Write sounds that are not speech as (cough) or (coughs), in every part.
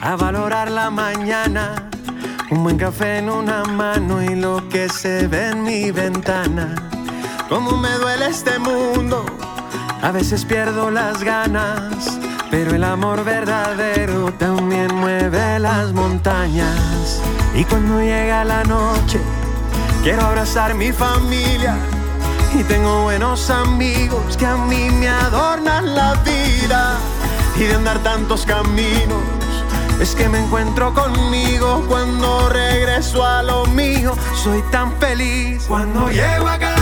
a valorar la mañana. Un buen café en una mano y lo que se ve en mi ventana. Como me duele este mundo, a veces pierdo las ganas, pero el amor verdadero también mueve las montañas. Y cuando llega la noche, quiero abrazar mi familia. Y tengo buenos amigos que a mí me adornan la vida. Y de andar tantos caminos, es que me encuentro conmigo cuando regreso a lo mío. Soy tan feliz cuando llego a casa.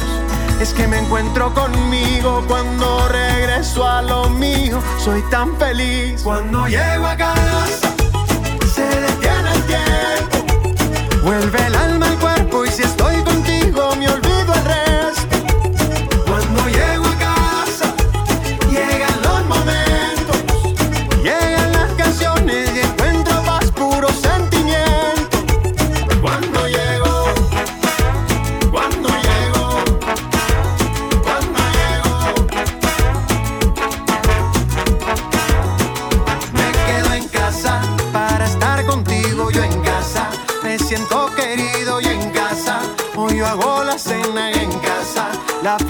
es que me encuentro conmigo cuando regreso a lo mío. Soy tan feliz cuando llego a casa. Se detiene el tiempo, vuelve el alma al cuerpo y si estoy contigo me olvido el resto.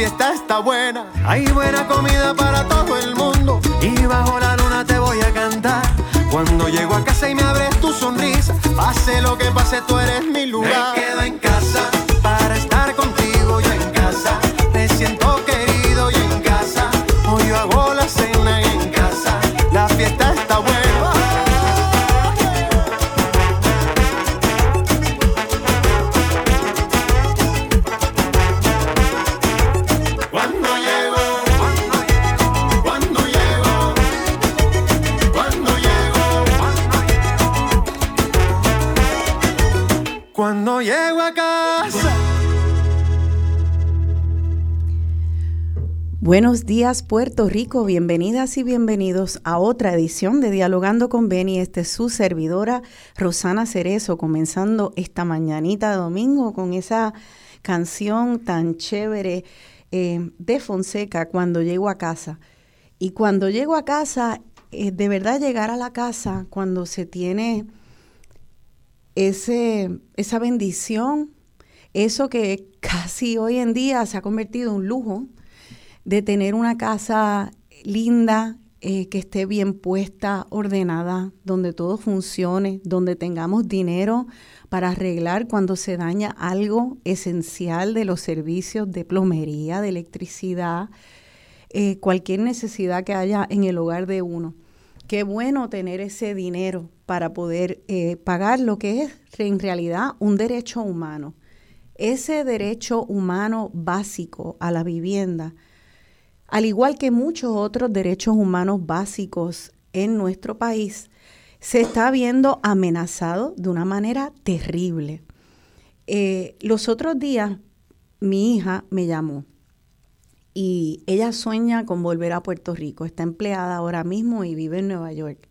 Fiesta está buena, hay buena comida para todo el mundo. Y bajo la luna te voy a cantar. Cuando llego a casa y me abres tu sonrisa, pase lo que pase, tú eres mi lugar. Días Puerto Rico, bienvenidas y bienvenidos a otra edición de Dialogando con Beni. Este es su servidora Rosana Cerezo, comenzando esta mañanita de domingo con esa canción tan chévere eh, de Fonseca, Cuando llego a casa. Y cuando llego a casa, eh, de verdad llegar a la casa cuando se tiene ese, esa bendición, eso que (laughs) casi hoy en día se ha convertido en un lujo, de tener una casa linda, eh, que esté bien puesta, ordenada, donde todo funcione, donde tengamos dinero para arreglar cuando se daña algo esencial de los servicios de plomería, de electricidad, eh, cualquier necesidad que haya en el hogar de uno. Qué bueno tener ese dinero para poder eh, pagar lo que es en realidad un derecho humano. Ese derecho humano básico a la vivienda al igual que muchos otros derechos humanos básicos en nuestro país, se está viendo amenazado de una manera terrible. Eh, los otros días mi hija me llamó y ella sueña con volver a Puerto Rico. Está empleada ahora mismo y vive en Nueva York.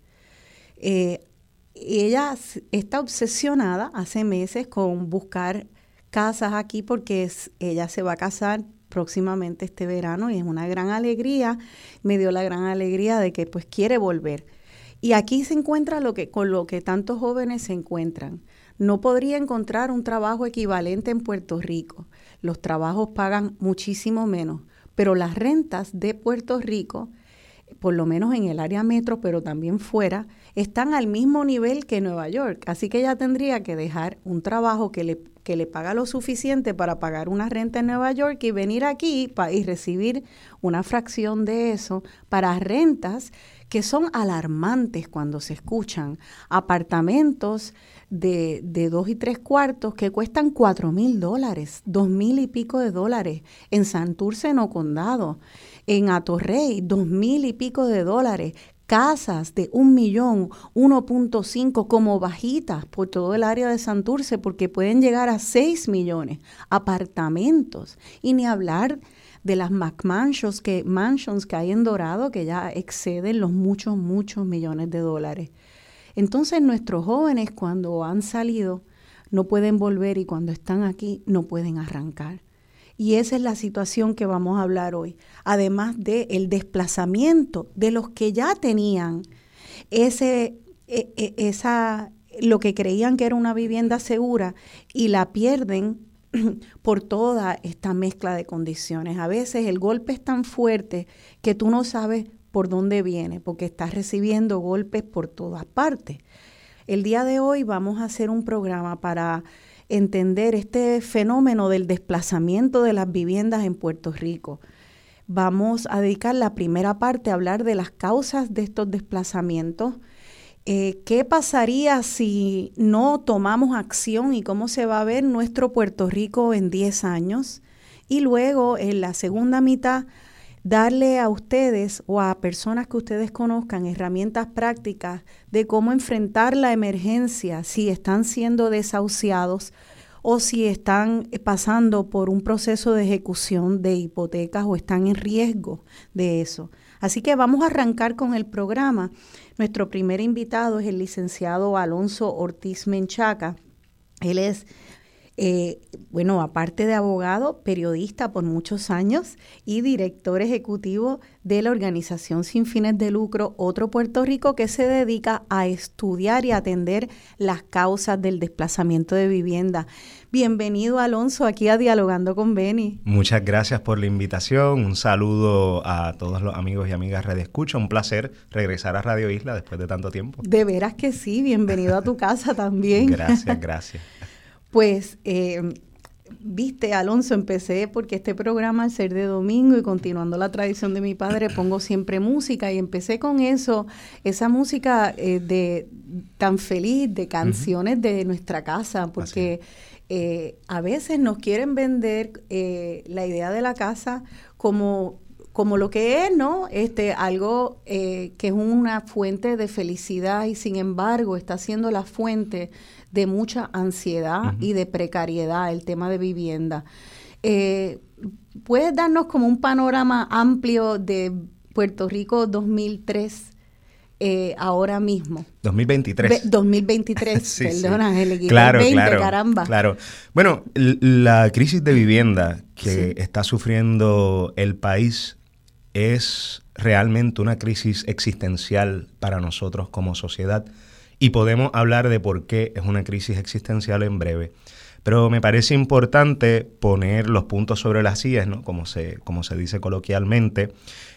Eh, ella está obsesionada hace meses con buscar casas aquí porque ella se va a casar próximamente este verano y es una gran alegría, me dio la gran alegría de que pues quiere volver. Y aquí se encuentra lo que, con lo que tantos jóvenes se encuentran. No podría encontrar un trabajo equivalente en Puerto Rico. Los trabajos pagan muchísimo menos, pero las rentas de Puerto Rico por lo menos en el área metro, pero también fuera, están al mismo nivel que Nueva York. Así que ella tendría que dejar un trabajo que le, que le paga lo suficiente para pagar una renta en Nueva York y venir aquí y recibir una fracción de eso para rentas que son alarmantes cuando se escuchan. Apartamentos de, de dos y tres cuartos que cuestan cuatro mil dólares, dos mil y pico de dólares. En Santurce, no condado, en Atorrey, dos mil y pico de dólares, casas de un millón, 1.5 como bajitas por todo el área de Santurce, porque pueden llegar a 6 millones, apartamentos, y ni hablar de las McMansions que, mansions que hay en Dorado, que ya exceden los muchos, muchos millones de dólares. Entonces nuestros jóvenes cuando han salido no pueden volver y cuando están aquí no pueden arrancar. Y esa es la situación que vamos a hablar hoy, además del el desplazamiento de los que ya tenían ese, e, e, esa, lo que creían que era una vivienda segura y la pierden (clears throat) por toda esta mezcla de condiciones. A veces el golpe es tan fuerte que tú no sabes por dónde viene, porque estás recibiendo golpes por todas partes. El día de hoy vamos a hacer un programa para entender este fenómeno del desplazamiento de las viviendas en Puerto Rico. Vamos a dedicar la primera parte a hablar de las causas de estos desplazamientos, eh, qué pasaría si no tomamos acción y cómo se va a ver nuestro Puerto Rico en 10 años. Y luego, en la segunda mitad, darle a ustedes o a personas que ustedes conozcan herramientas prácticas de cómo enfrentar la emergencia si están siendo desahuciados o si están pasando por un proceso de ejecución de hipotecas o están en riesgo de eso. Así que vamos a arrancar con el programa. Nuestro primer invitado es el licenciado Alonso Ortiz Menchaca. Él es eh, bueno, aparte de abogado, periodista por muchos años y director ejecutivo de la organización sin fines de lucro Otro Puerto Rico que se dedica a estudiar y atender las causas del desplazamiento de vivienda. Bienvenido Alonso aquí a Dialogando con Beni. Muchas gracias por la invitación, un saludo a todos los amigos y amigas Radio Escucha, un placer regresar a Radio Isla después de tanto tiempo. De veras que sí, bienvenido a tu casa también. Gracias, (laughs) gracias. Pues, eh, viste, Alonso, empecé porque este programa, al ser de domingo y continuando la tradición de mi padre, pongo siempre música y empecé con eso, esa música eh, de tan feliz, de canciones de nuestra casa, porque eh, a veces nos quieren vender la idea de la casa como como lo que es, ¿no? Este, algo que es una fuente de felicidad y sin embargo está siendo la fuente de mucha ansiedad y de precariedad el tema de vivienda. Eh, ¿Puedes darnos como un panorama amplio de Puerto Rico 2003? Eh, ahora mismo. 2023. 2023, (laughs) perdona, el claro, 20, claro, caramba. Claro. Bueno, la crisis de vivienda que está sufriendo el país es realmente una crisis existencial para nosotros como sociedad y podemos hablar de por qué es una crisis existencial en breve. Pero me parece importante poner los puntos sobre las sillas, ¿no? como, se, como se dice coloquialmente,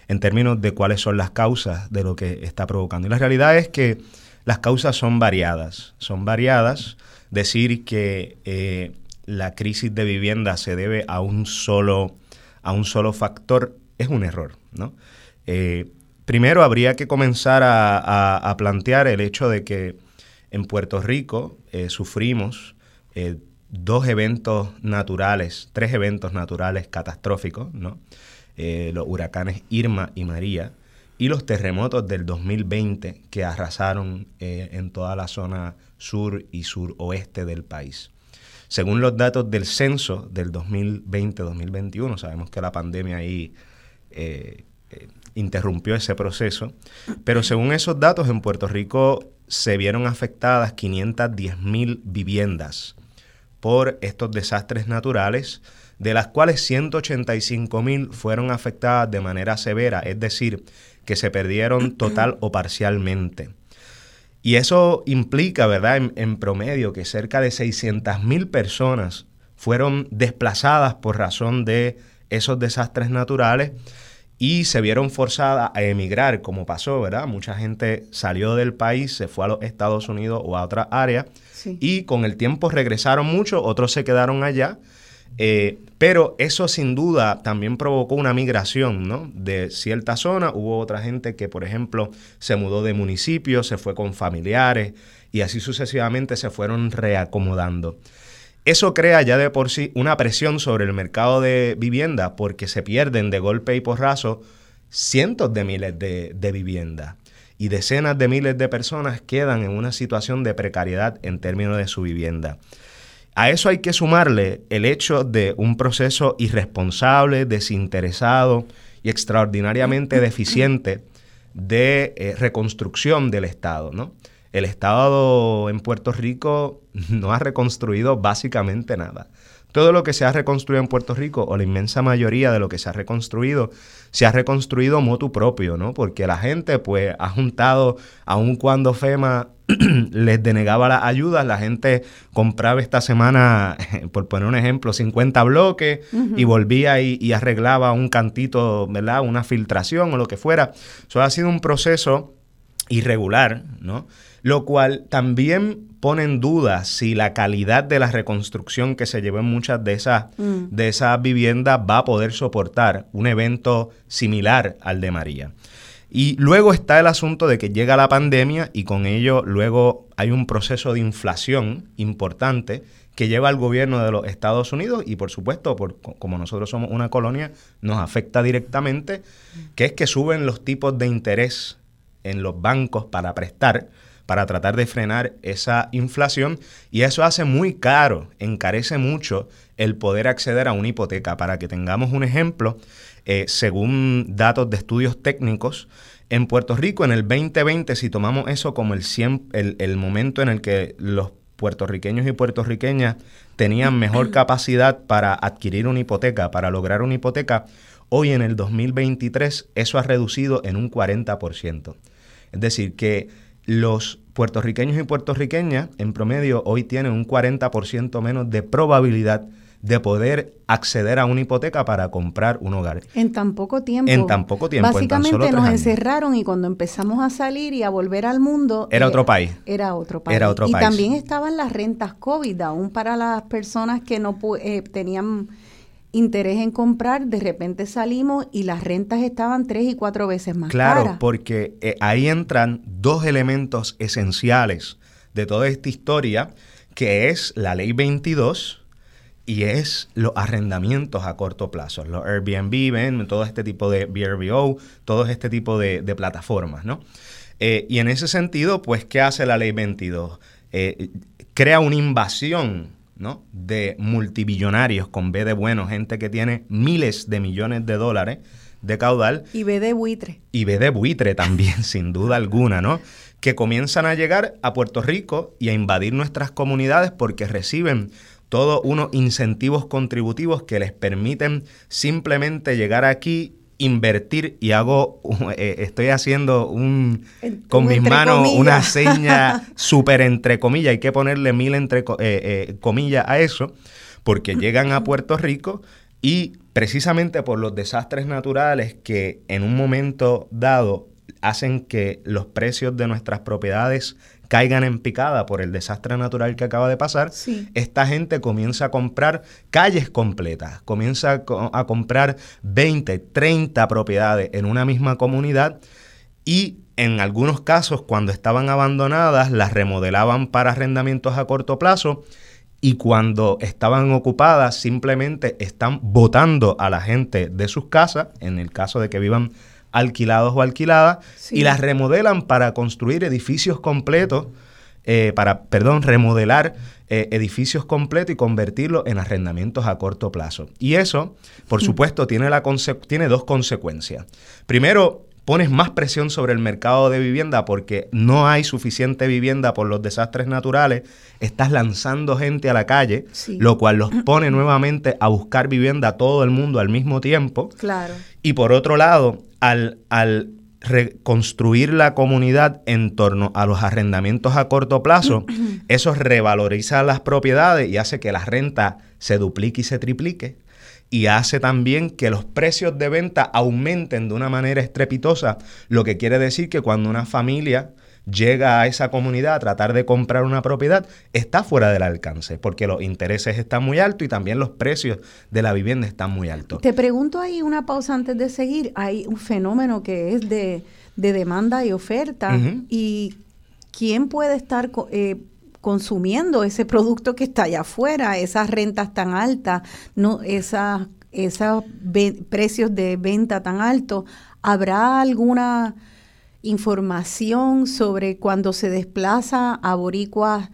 en términos de cuáles son las causas de lo que está provocando. Y la realidad es que las causas son variadas. Son variadas. Decir que eh, la crisis de vivienda se debe a un solo, a un solo factor es un error. Eh, Primero habría que comenzar a, plantear el hecho de que en Puerto Rico eh, sufrimos eh, dos eventos naturales, tres eventos naturales catastróficos, los huracanes Irma y María y los terremotos del 2020 que arrasaron en toda la zona sur y suroeste del país. Según los datos del censo del 2020-2021, sabemos que la pandemia ahí interrumpió ese proceso, pero según esos datos en Puerto Rico se vieron afectadas 510 mil viviendas por estos desastres naturales, de las cuales 185 mil fueron afectadas de manera severa, es decir, que se perdieron total o parcialmente. Y eso implica, ¿verdad?, en, en promedio que cerca de 600 mil personas fueron desplazadas por razón de esos desastres naturales y se vieron forzadas a emigrar, como pasó, ¿verdad? Mucha gente salió del país, se fue a los Estados Unidos o a otra área y con el tiempo regresaron muchos, otros se quedaron allá. Eh, pero eso sin duda también provocó una migración ¿no? de cierta zona. Hubo otra gente que, por ejemplo, se mudó de municipio, se fue con familiares y así sucesivamente se fueron reacomodando. Eso crea ya de por sí una presión sobre el mercado de vivienda porque se pierden de golpe y porrazo cientos de miles de, de viviendas y decenas de miles de personas quedan en una situación de precariedad en términos de su vivienda. A eso hay que sumarle el hecho de un proceso irresponsable, desinteresado y extraordinariamente (laughs) deficiente de eh, reconstrucción del Estado, ¿no? El Estado en Puerto Rico (laughs) no ha reconstruido básicamente nada. Todo lo que se ha reconstruido en Puerto Rico, o la inmensa mayoría de lo que se ha reconstruido, se ha reconstruido motu propio, ¿no? Porque la gente, pues, ha juntado, aun cuando FEMA (clears throat) les denegaba las ayudas, la gente compraba esta semana, (laughs) por poner un ejemplo, 50 bloques y volvía y, y, arreglaba un cantito, ¿verdad? Una filtración o lo que fuera. Eso ha sido un proceso irregular, ¿no? Lo cual también pone en duda si la calidad de la reconstrucción que se llevó en muchas de esas, mm. de esas viviendas va a poder soportar un evento similar al de María. Y luego está el asunto de que llega la pandemia y con ello luego hay un proceso de inflación importante que lleva al gobierno de los Estados Unidos y por supuesto, por, como nosotros somos una colonia, nos afecta directamente, que es que suben los tipos de interés en los bancos para prestar para tratar de frenar esa inflación y eso hace muy caro, encarece mucho el poder acceder a una hipoteca. Para que tengamos un ejemplo, eh, según datos de estudios técnicos, en Puerto Rico en el 2020, si tomamos eso como el, el, el momento en el que los puertorriqueños y puertorriqueñas tenían mejor (clears throat) capacidad para adquirir una hipoteca, para lograr una hipoteca, hoy en el 2023 eso ha reducido en un 40%. Es decir, que los puertorriqueños y puertorriqueñas en promedio hoy tienen un 40% menos de probabilidad de poder acceder a una hipoteca para comprar un hogar. En tan poco tiempo. En tan poco tiempo. Básicamente nos encerraron y cuando empezamos a salir y a volver al mundo... Era otro país. Era otro país. Era otro y país. también estaban las rentas COVID, aún para las personas que no eh, tenían interés en comprar, de repente salimos y las rentas estaban tres y cuatro veces más claro, porque eh, ahí entran dos elementos esenciales de toda esta historia, que es la ley 22 y es los arrendamientos a corto plazo, los Airbnb, ven, todo este tipo de VRBO, todo este tipo de, plataformas, ¿no? Eh, y en ese sentido, pues, ¿qué hace la ley 22? Eh, crea una invasión ¿no? de multibillonarios con B de bueno, gente que tiene miles de millones de dólares de caudal. Y B de buitre. Y B de buitre también, (laughs) sin duda alguna, ¿no? Que comienzan a llegar a Puerto Rico y a invadir nuestras comunidades porque reciben todos unos incentivos contributivos que les permiten simplemente llegar aquí invertir y hago, (laughs) eh, estoy haciendo un, con mis manos una (laughs) seña (laughs) súper entre comillas, hay que ponerle mil entre eh, eh, comillas a eso, porque (clears throat) llegan a Puerto Rico y precisamente por los desastres naturales que en un momento dado hacen que los precios de nuestras propiedades caigan en picada por el desastre natural que acaba de pasar, esta gente comienza a comprar calles completas, comienza a, comprar 20, 30 propiedades en una misma comunidad y en algunos casos cuando estaban abandonadas las remodelaban para arrendamientos a corto plazo y cuando estaban ocupadas simplemente están botando a la gente de sus casas, en el caso de que vivan alquilados o alquiladas y las remodelan para construir edificios completos, eh, para, perdón, remodelar eh, edificios completos y convertirlos en arrendamientos a corto plazo. Y eso, por supuesto, tiene, la tiene dos consecuencias. Primero, pones más presión sobre el mercado de vivienda porque no hay suficiente vivienda por los desastres naturales, estás lanzando gente a la calle, lo cual los pone nuevamente a buscar vivienda a todo el mundo al mismo tiempo. Claro. Y por otro lado, al, al reconstruir la comunidad en torno a los arrendamientos a corto plazo, (clears throat) eso revaloriza las propiedades y hace que la renta se duplique y se triplique y hace también que los precios de venta aumenten de una manera estrepitosa, lo que quiere decir que cuando una familia llega a esa comunidad a tratar de comprar una propiedad, está fuera del alcance, porque los intereses están muy altos y también los precios de la vivienda están muy altos. Te pregunto ahí una pausa antes de seguir. Hay un fenómeno que es de, demanda y oferta y quién puede estar eh, consumiendo ese producto que está allá afuera, esas rentas tan altas, no esas esos precios de venta tan altos. ¿Habrá alguna información sobre cuando se desplaza a boricuas,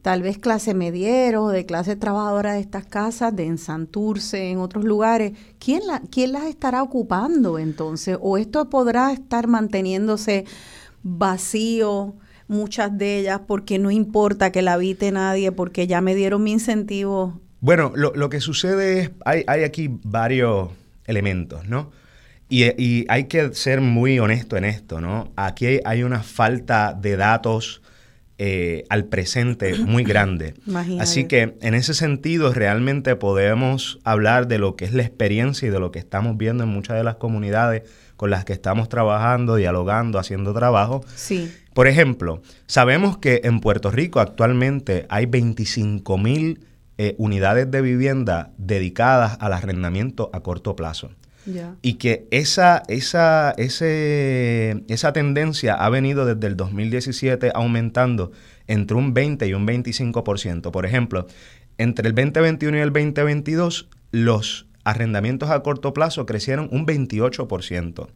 tal vez clase mediero, de clase trabajadora de estas casas, de en Santurce, en otros lugares, ¿quién, la, ¿quién las estará ocupando entonces? ¿O esto podrá estar manteniéndose vacío? Muchas de ellas porque no importa que la habite nadie, porque ya me dieron mi incentivo. Bueno, lo, lo que sucede es, hay, hay aquí varios elementos, ¿no? Y, hay que ser muy honesto en esto, ¿no? Aquí hay una falta de datos eh, al presente muy (clears throat) grande. Así que en ese sentido realmente podemos hablar de lo que es la experiencia y de lo que estamos viendo en muchas de las comunidades con las que estamos trabajando, dialogando, haciendo trabajo. Sí. Por ejemplo, sabemos que en Puerto Rico actualmente hay 25 mil eh, unidades de vivienda dedicadas al arrendamiento a corto plazo. Y que esa, esa, ese, esa tendencia ha venido desde el 2017 aumentando entre un 20 y un 25%. Por ejemplo, entre el 2021 y el 2022, los arrendamientos a corto plazo crecieron un 28%.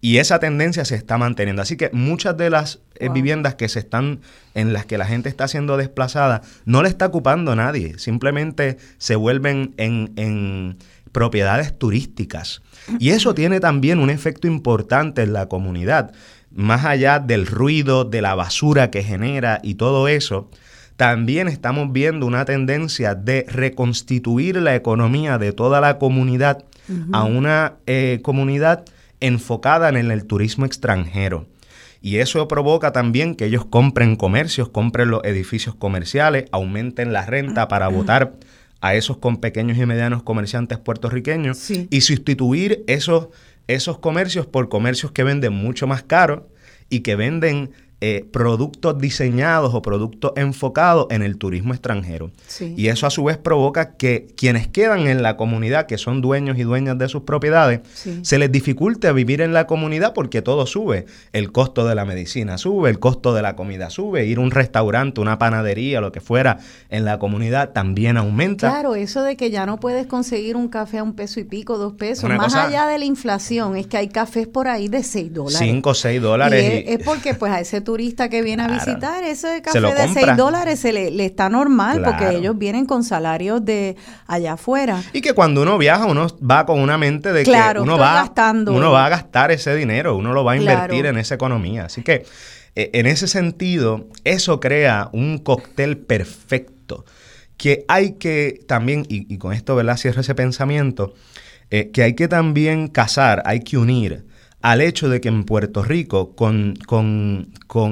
Y esa tendencia se está manteniendo. Así que muchas de las eh, viviendas que se están, en las que la gente está siendo desplazada, no le está ocupando nadie. Simplemente se vuelven en, en propiedades turísticas. Y eso (laughs) tiene también un efecto importante en la comunidad. Más allá del ruido, de la basura que genera y todo eso, también estamos viendo una tendencia de reconstituir la economía de toda la comunidad a una eh, comunidad enfocada en el turismo extranjero. Y eso provoca también que ellos compren comercios, compren los edificios comerciales, aumenten la renta para votar a esos con pequeños y medianos comerciantes puertorriqueños y sustituir esos, esos comercios por comercios que venden mucho más caro y que venden eh, productos diseñados o productos enfocados en el turismo extranjero. Y eso a su vez provoca que quienes quedan en la comunidad, que son dueños y dueñas de sus propiedades, se les dificulte vivir en la comunidad porque todo sube. El costo de la medicina sube, el costo de la comida sube, ir a un restaurante, una panadería, lo que fuera en la comunidad también aumenta. Claro, eso de que ya no puedes conseguir un café a un peso y pico, dos pesos, más allá de la inflación, es que hay cafés por ahí de seis dólares. Cinco, seis dólares. es, porque pues a (laughs) ese turista que viene a visitar, eso de café de 6 dólares se le, está normal porque ellos vienen con salarios de allá afuera. Y que cuando uno viaja, uno va con una mente de que uno va, gastando. uno va a gastar ese dinero, uno lo va a invertir en esa economía. Así que e, en ese sentido, eso crea un cóctel perfecto que hay que también, y, con esto, ¿verdad? Cierro ese pensamiento, eh, que hay que también casar, hay que unir al hecho de que en Puerto Rico, con,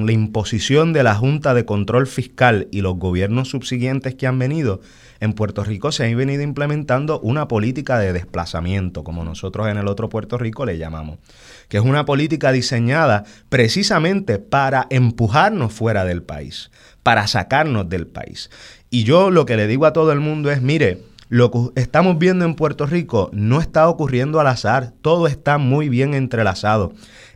la imposición de la Junta de Control Fiscal y los gobiernos subsiguientes que han venido, en Puerto Rico se ha venido implementando una política de desplazamiento, como nosotros en el otro Puerto Rico le llamamos, que es una política diseñada precisamente para empujarnos fuera del país, para sacarnos del país. Y yo lo que le digo a todo el mundo es, mire, lo que estamos viendo en Puerto Rico no está ocurriendo al azar, todo está muy bien entrelazado.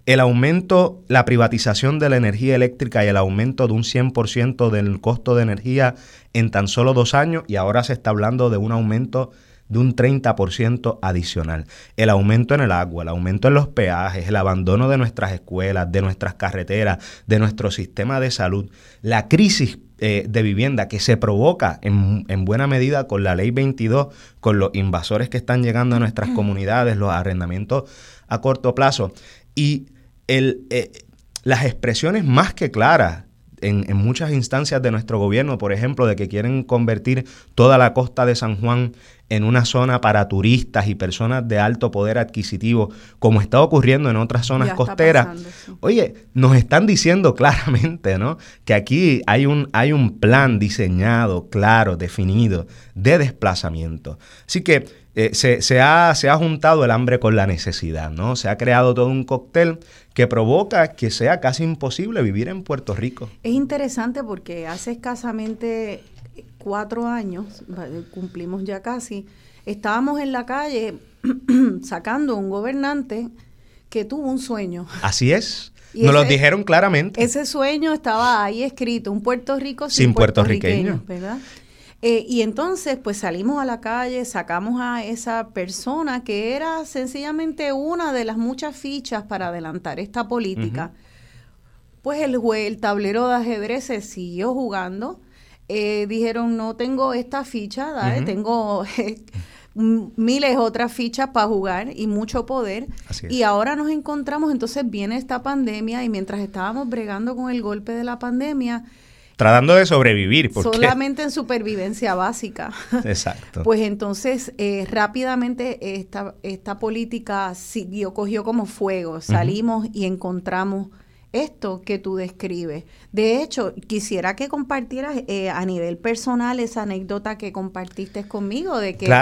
El aumento, la privatización de la energía eléctrica y el aumento de un 100% del costo de energía en tan solo dos años y ahora se está hablando de un aumento de un 30% adicional. El aumento en el agua, el aumento en los peajes, el abandono de nuestras escuelas, de nuestras carreteras, de nuestro sistema de salud, la crisis eh, de vivienda que se provoca en, buena medida con la ley 22, con los invasores que están llegando a nuestras comunidades, los arrendamientos a corto plazo. Y el, eh, las expresiones más que claras en, muchas instancias de nuestro gobierno, por ejemplo, de que quieren convertir toda la costa de San Juan en una zona para turistas y personas de alto poder adquisitivo, como está ocurriendo en otras zonas costeras, oye, nos están diciendo (laughs) claramente, ¿no? Que aquí hay un, hay un plan diseñado, claro, definido, de desplazamiento. Así que eh, se, se, ha, se ha juntado el hambre con la necesidad, ¿no? Se ha creado todo un cóctel que provoca que sea casi imposible vivir en Puerto Rico. Es interesante porque hace escasamente cuatro años, cumplimos ya casi, estábamos en la calle (clears throat) sacando un gobernante que tuvo un sueño. Así es. (laughs) Nos lo dijeron claramente. Ese sueño estaba ahí escrito, un Puerto Rico sin, puertorriqueños, ¿verdad? Eh, y entonces, pues salimos a la calle, sacamos a esa persona que era sencillamente una de las muchas fichas para adelantar esta política. Pues el, el tablero de ajedrez se siguió jugando eh, dijeron, no tengo esta ficha, tengo (laughs) miles otras fichas para jugar y mucho poder. Y ahora nos encontramos, entonces viene esta pandemia y mientras estábamos bregando con el golpe de la pandemia, tratando de sobrevivir. Solamente en supervivencia básica. (laughs) Exacto. pues entonces eh, rápidamente esta, esta política siguió, cogió como fuego. Salimos y encontramos esto que tú describes. De hecho, quisiera que compartieras eh, a nivel personal esa anécdota que compartiste conmigo de que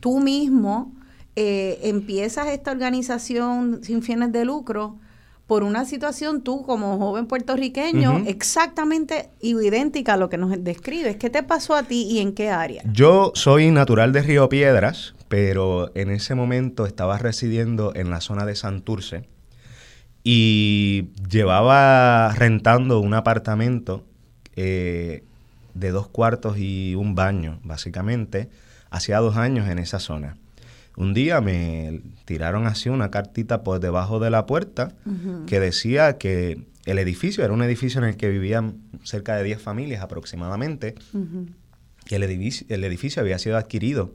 tú mismo eh, empiezas esta organización sin fines de lucro por una situación tú como joven puertorriqueño exactamente idéntica a lo que nos describes. ¿Qué te pasó a ti y en qué área? Yo soy natural de Río Piedras, pero en ese momento estaba residiendo en la zona de Santurce y llevaba rentando un apartamento eh, de dos cuartos y un baño, básicamente, hacía dos años en esa zona. Un día me tiraron así una cartita por debajo de la puerta que decía que el edificio era un edificio en el que vivían cerca de 10 familias aproximadamente, que el edificio, el edificio había sido adquirido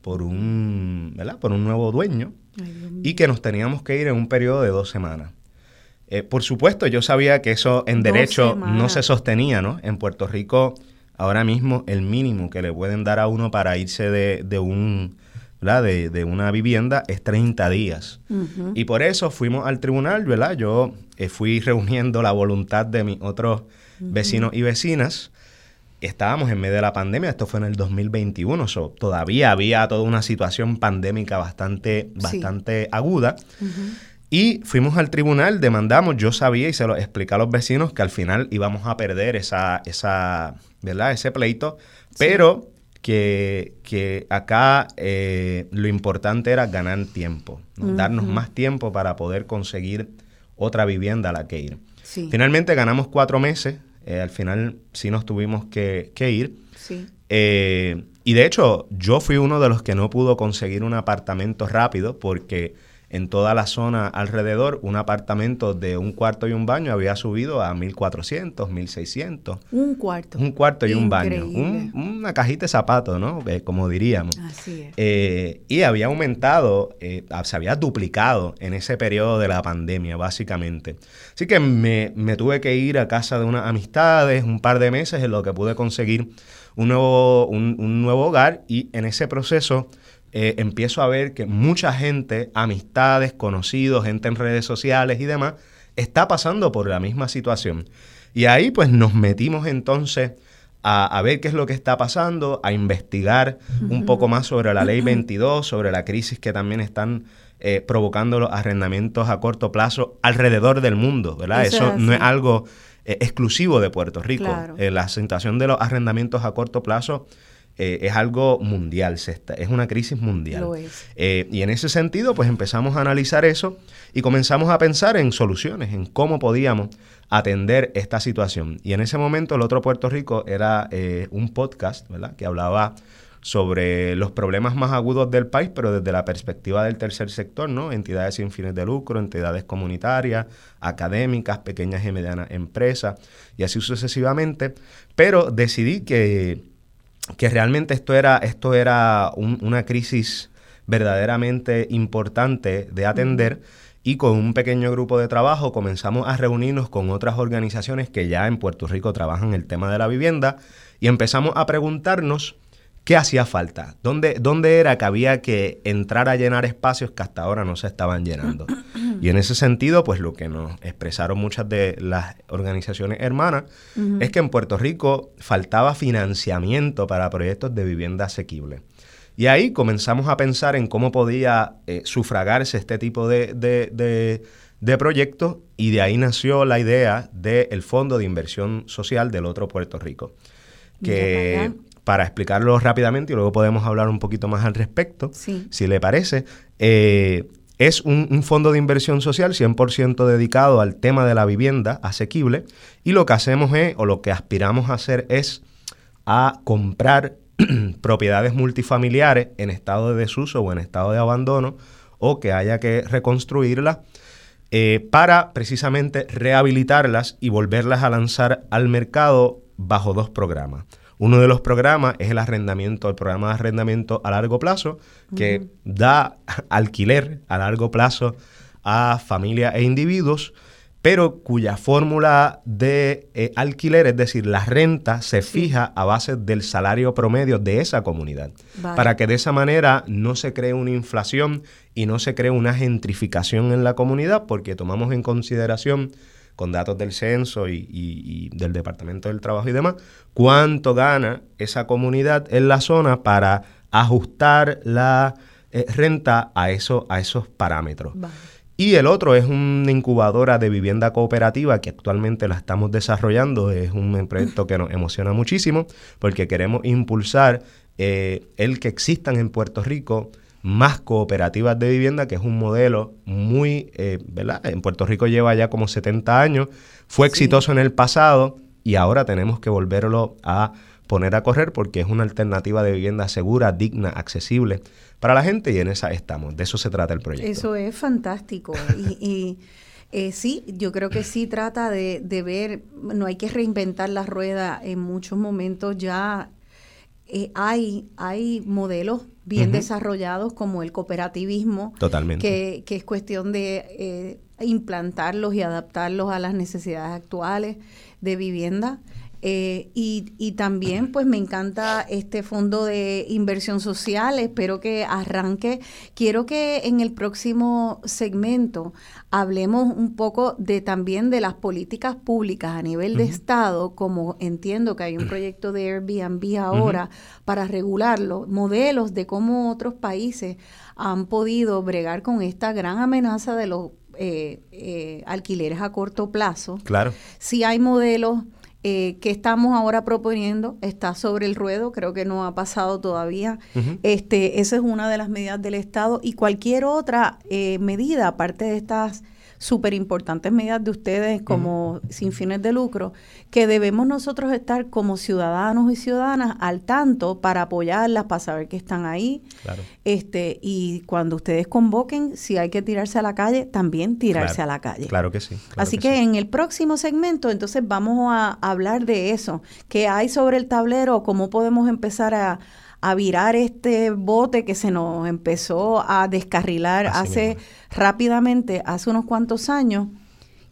por un, ¿verdad? por un nuevo dueño y que nos teníamos que ir en un periodo de dos semanas. Eh, por supuesto, yo sabía que eso en derecho no se sostenía, ¿no? En Puerto Rico, ahora mismo, el mínimo que le pueden dar a uno para irse de, un, de, de, una vivienda es 30 días. Y por eso fuimos al tribunal, ¿verdad? Yo eh, fui reuniendo la voluntad de mis otros vecinos y vecinas. Estábamos en medio de la pandemia, esto fue en el 2021, todavía había toda una situación pandémica bastante, bastante aguda. Y fuimos al tribunal, demandamos, yo sabía y se lo expliqué a los vecinos que al final íbamos a perder esa, esa ¿verdad? ese pleito, pero que, que, acá eh, lo importante era ganar tiempo, darnos más tiempo para poder conseguir otra vivienda a la que ir. Finalmente ganamos cuatro meses, eh, al final sí nos tuvimos que, ir. Eh, y de hecho, yo fui uno de los que no pudo conseguir un apartamento rápido porque en toda la zona alrededor, un apartamento de un cuarto y un baño había subido a 1.400, 1.600. Un cuarto. Un cuarto y un baño. una cajita de zapatos, ¿no? Eh, como diríamos. Así es. Eh, y había aumentado, eh, se había duplicado en ese periodo de la pandemia, básicamente. Así que me, tuve que ir a casa de unas amistades un par de meses en lo que pude conseguir un nuevo, un nuevo hogar y en ese proceso eh, empiezo a ver que mucha gente, amistades, conocidos, gente en redes sociales y demás, está pasando por la misma situación. Y ahí pues nos metimos entonces a, ver qué es lo que está pasando, a investigar un poco más sobre la ley 22, sobre la crisis que también están eh, provocando los arrendamientos a corto plazo alrededor del mundo, ¿verdad? Eso, no es algo eh, exclusivo de Puerto Rico. la situación de los arrendamientos a corto plazo eh, es algo mundial, es una crisis mundial. Eh, y en ese sentido, pues empezamos a analizar eso y comenzamos a pensar en soluciones, en cómo podíamos atender esta situación. Y en ese momento el otro Puerto Rico era eh, un podcast, ¿verdad? Que hablaba sobre los problemas más agudos del país, pero desde la perspectiva del tercer sector, ¿no? Entidades sin fines de lucro, entidades comunitarias, académicas, pequeñas y medianas empresas, y así sucesivamente. Pero decidí que que realmente esto era, esto era una crisis verdaderamente importante de atender y con un pequeño grupo de trabajo comenzamos a reunirnos con otras organizaciones que ya en Puerto Rico trabajan el tema de la vivienda y empezamos a preguntarnos ¿Qué hacía falta? ¿Dónde, ¿Dónde era que había que entrar a llenar espacios que hasta ahora no se estaban llenando? (clears throat) Y en ese sentido, pues lo que nos expresaron muchas de las organizaciones hermanas es que en Puerto Rico faltaba financiamiento para proyectos de vivienda asequible. Y ahí comenzamos a pensar en cómo podía eh, sufragarse este tipo de, de, proyectos y de ahí nació la idea del Fondo de Inversión Social del otro Puerto Rico, que para explicarlo rápidamente y luego podemos hablar un poquito más al respecto, si le parece. Eh, es un, fondo de inversión social 100% dedicado al tema de la vivienda asequible y lo que hacemos es, o lo que aspiramos a hacer es a comprar (clears throat) propiedades multifamiliares en estado de desuso o en estado de abandono o que haya que reconstruirlas eh, para precisamente rehabilitarlas y volverlas a lanzar al mercado bajo dos programas. Uno de los programas es el arrendamiento, el programa de arrendamiento a largo plazo, que da (laughs) alquiler a largo plazo a familias e individuos, pero cuya fórmula de eh, alquiler, es decir, la renta, se fija a base del salario promedio de esa comunidad, para que de esa manera no se cree una inflación y no se cree una gentrificación en la comunidad, porque tomamos en consideración con datos del censo y, del Departamento del Trabajo y demás, cuánto gana esa comunidad en la zona para ajustar la eh, renta a, eso, a esos parámetros. Y el otro es una incubadora de vivienda cooperativa que actualmente la estamos desarrollando. Es un (laughs) proyecto que nos emociona muchísimo porque queremos impulsar eh, el que existan en Puerto Rico más cooperativas de vivienda, que es un modelo muy, eh, ¿verdad? En Puerto Rico lleva ya como 70 años, fue exitoso en el pasado y ahora tenemos que volverlo a poner a correr porque es una alternativa de vivienda segura, digna, accesible para la gente y en esa estamos. De eso se trata el proyecto. Eso es fantástico. y, eh, sí, yo creo que sí trata de, de, ver, no hay que reinventar la rueda en muchos momentos ya eh, hay, hay modelos bien desarrollados como el cooperativismo, Totalmente. Que, es cuestión de eh, implantarlos y adaptarlos a las necesidades actuales de vivienda. Eh, y, y, también pues me encanta este fondo de inversión social, espero que arranque. Quiero que en el próximo segmento hablemos un poco de también de las políticas públicas a nivel de Estado, como entiendo que hay un proyecto de Airbnb ahora para regularlo, modelos de cómo otros países han podido bregar con esta gran amenaza de los eh, eh, alquileres a corto plazo. Claro. Si hay modelos eh, que estamos ahora proponiendo está sobre el ruedo, creo que no ha pasado todavía. este, esa es una de las medidas del Estado y cualquier otra eh, medida, aparte de estas súper importantes medidas de ustedes como sin fines de lucro, que debemos nosotros estar como ciudadanos y ciudadanas al tanto para apoyarlas, para saber que están ahí. Este, y cuando ustedes convoquen, si hay que tirarse a la calle, también tirarse a la calle. Claro que sí. Así que, en el próximo segmento, entonces vamos a hablar de eso, qué hay sobre el tablero, cómo podemos empezar a, virar este bote que se nos empezó a descarrilar hace rápidamente, hace unos cuantos años.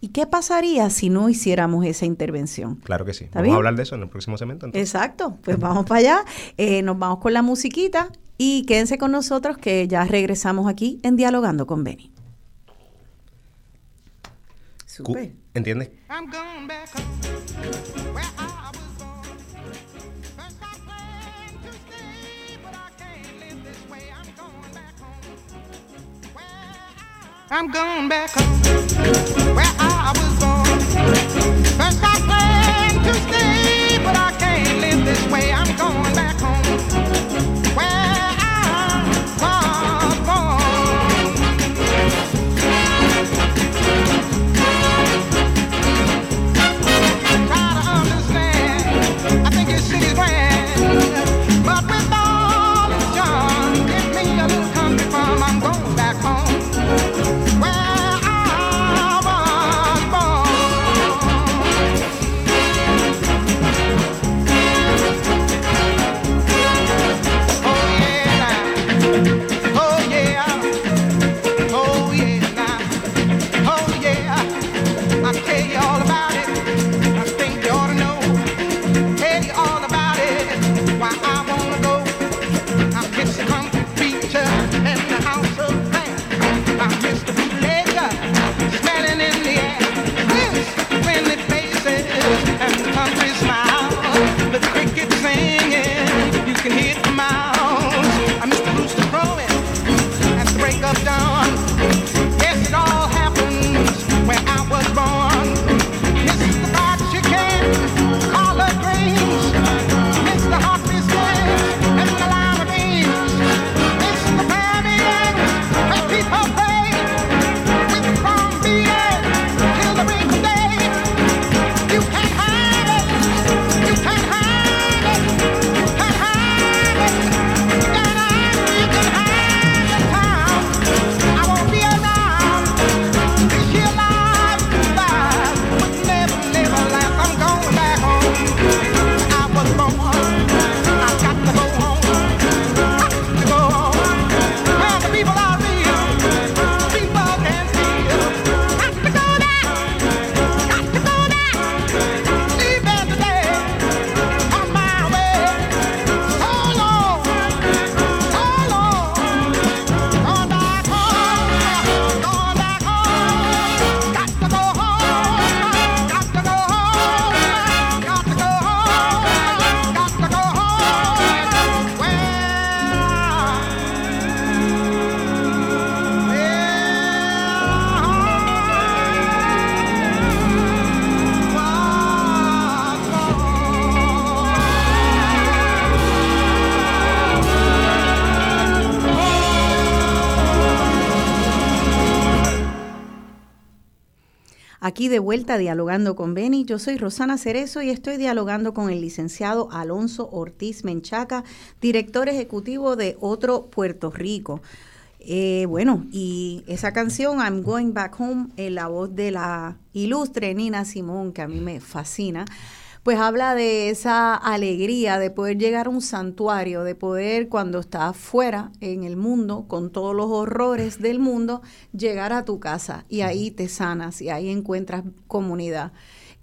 ¿Y qué pasaría si no hiciéramos esa intervención? Claro que sí. Vamos a hablar de eso en el próximo segmento. Exacto. Pues vamos para allá. Eh, nos vamos con la musiquita y quédense con nosotros que ya regresamos aquí en Dialogando con Benny. ¿Entiendes? I'm going back home where I was born. First I planned to stay, but I can't live this way. I'm going back home where De vuelta dialogando con Beni, yo soy Rosana Cerezo y estoy dialogando con el licenciado Alonso Ortiz Menchaca, director ejecutivo de Otro Puerto Rico. Eh, bueno, y esa canción, I'm Going Back Home, en la voz de la ilustre Nina Simón, que a mí me fascina, pues habla de esa alegría de poder llegar a un santuario, de poder cuando estás fuera en el mundo, con todos los horrores del mundo, llegar a tu casa y ahí te sanas y ahí encuentras comunidad.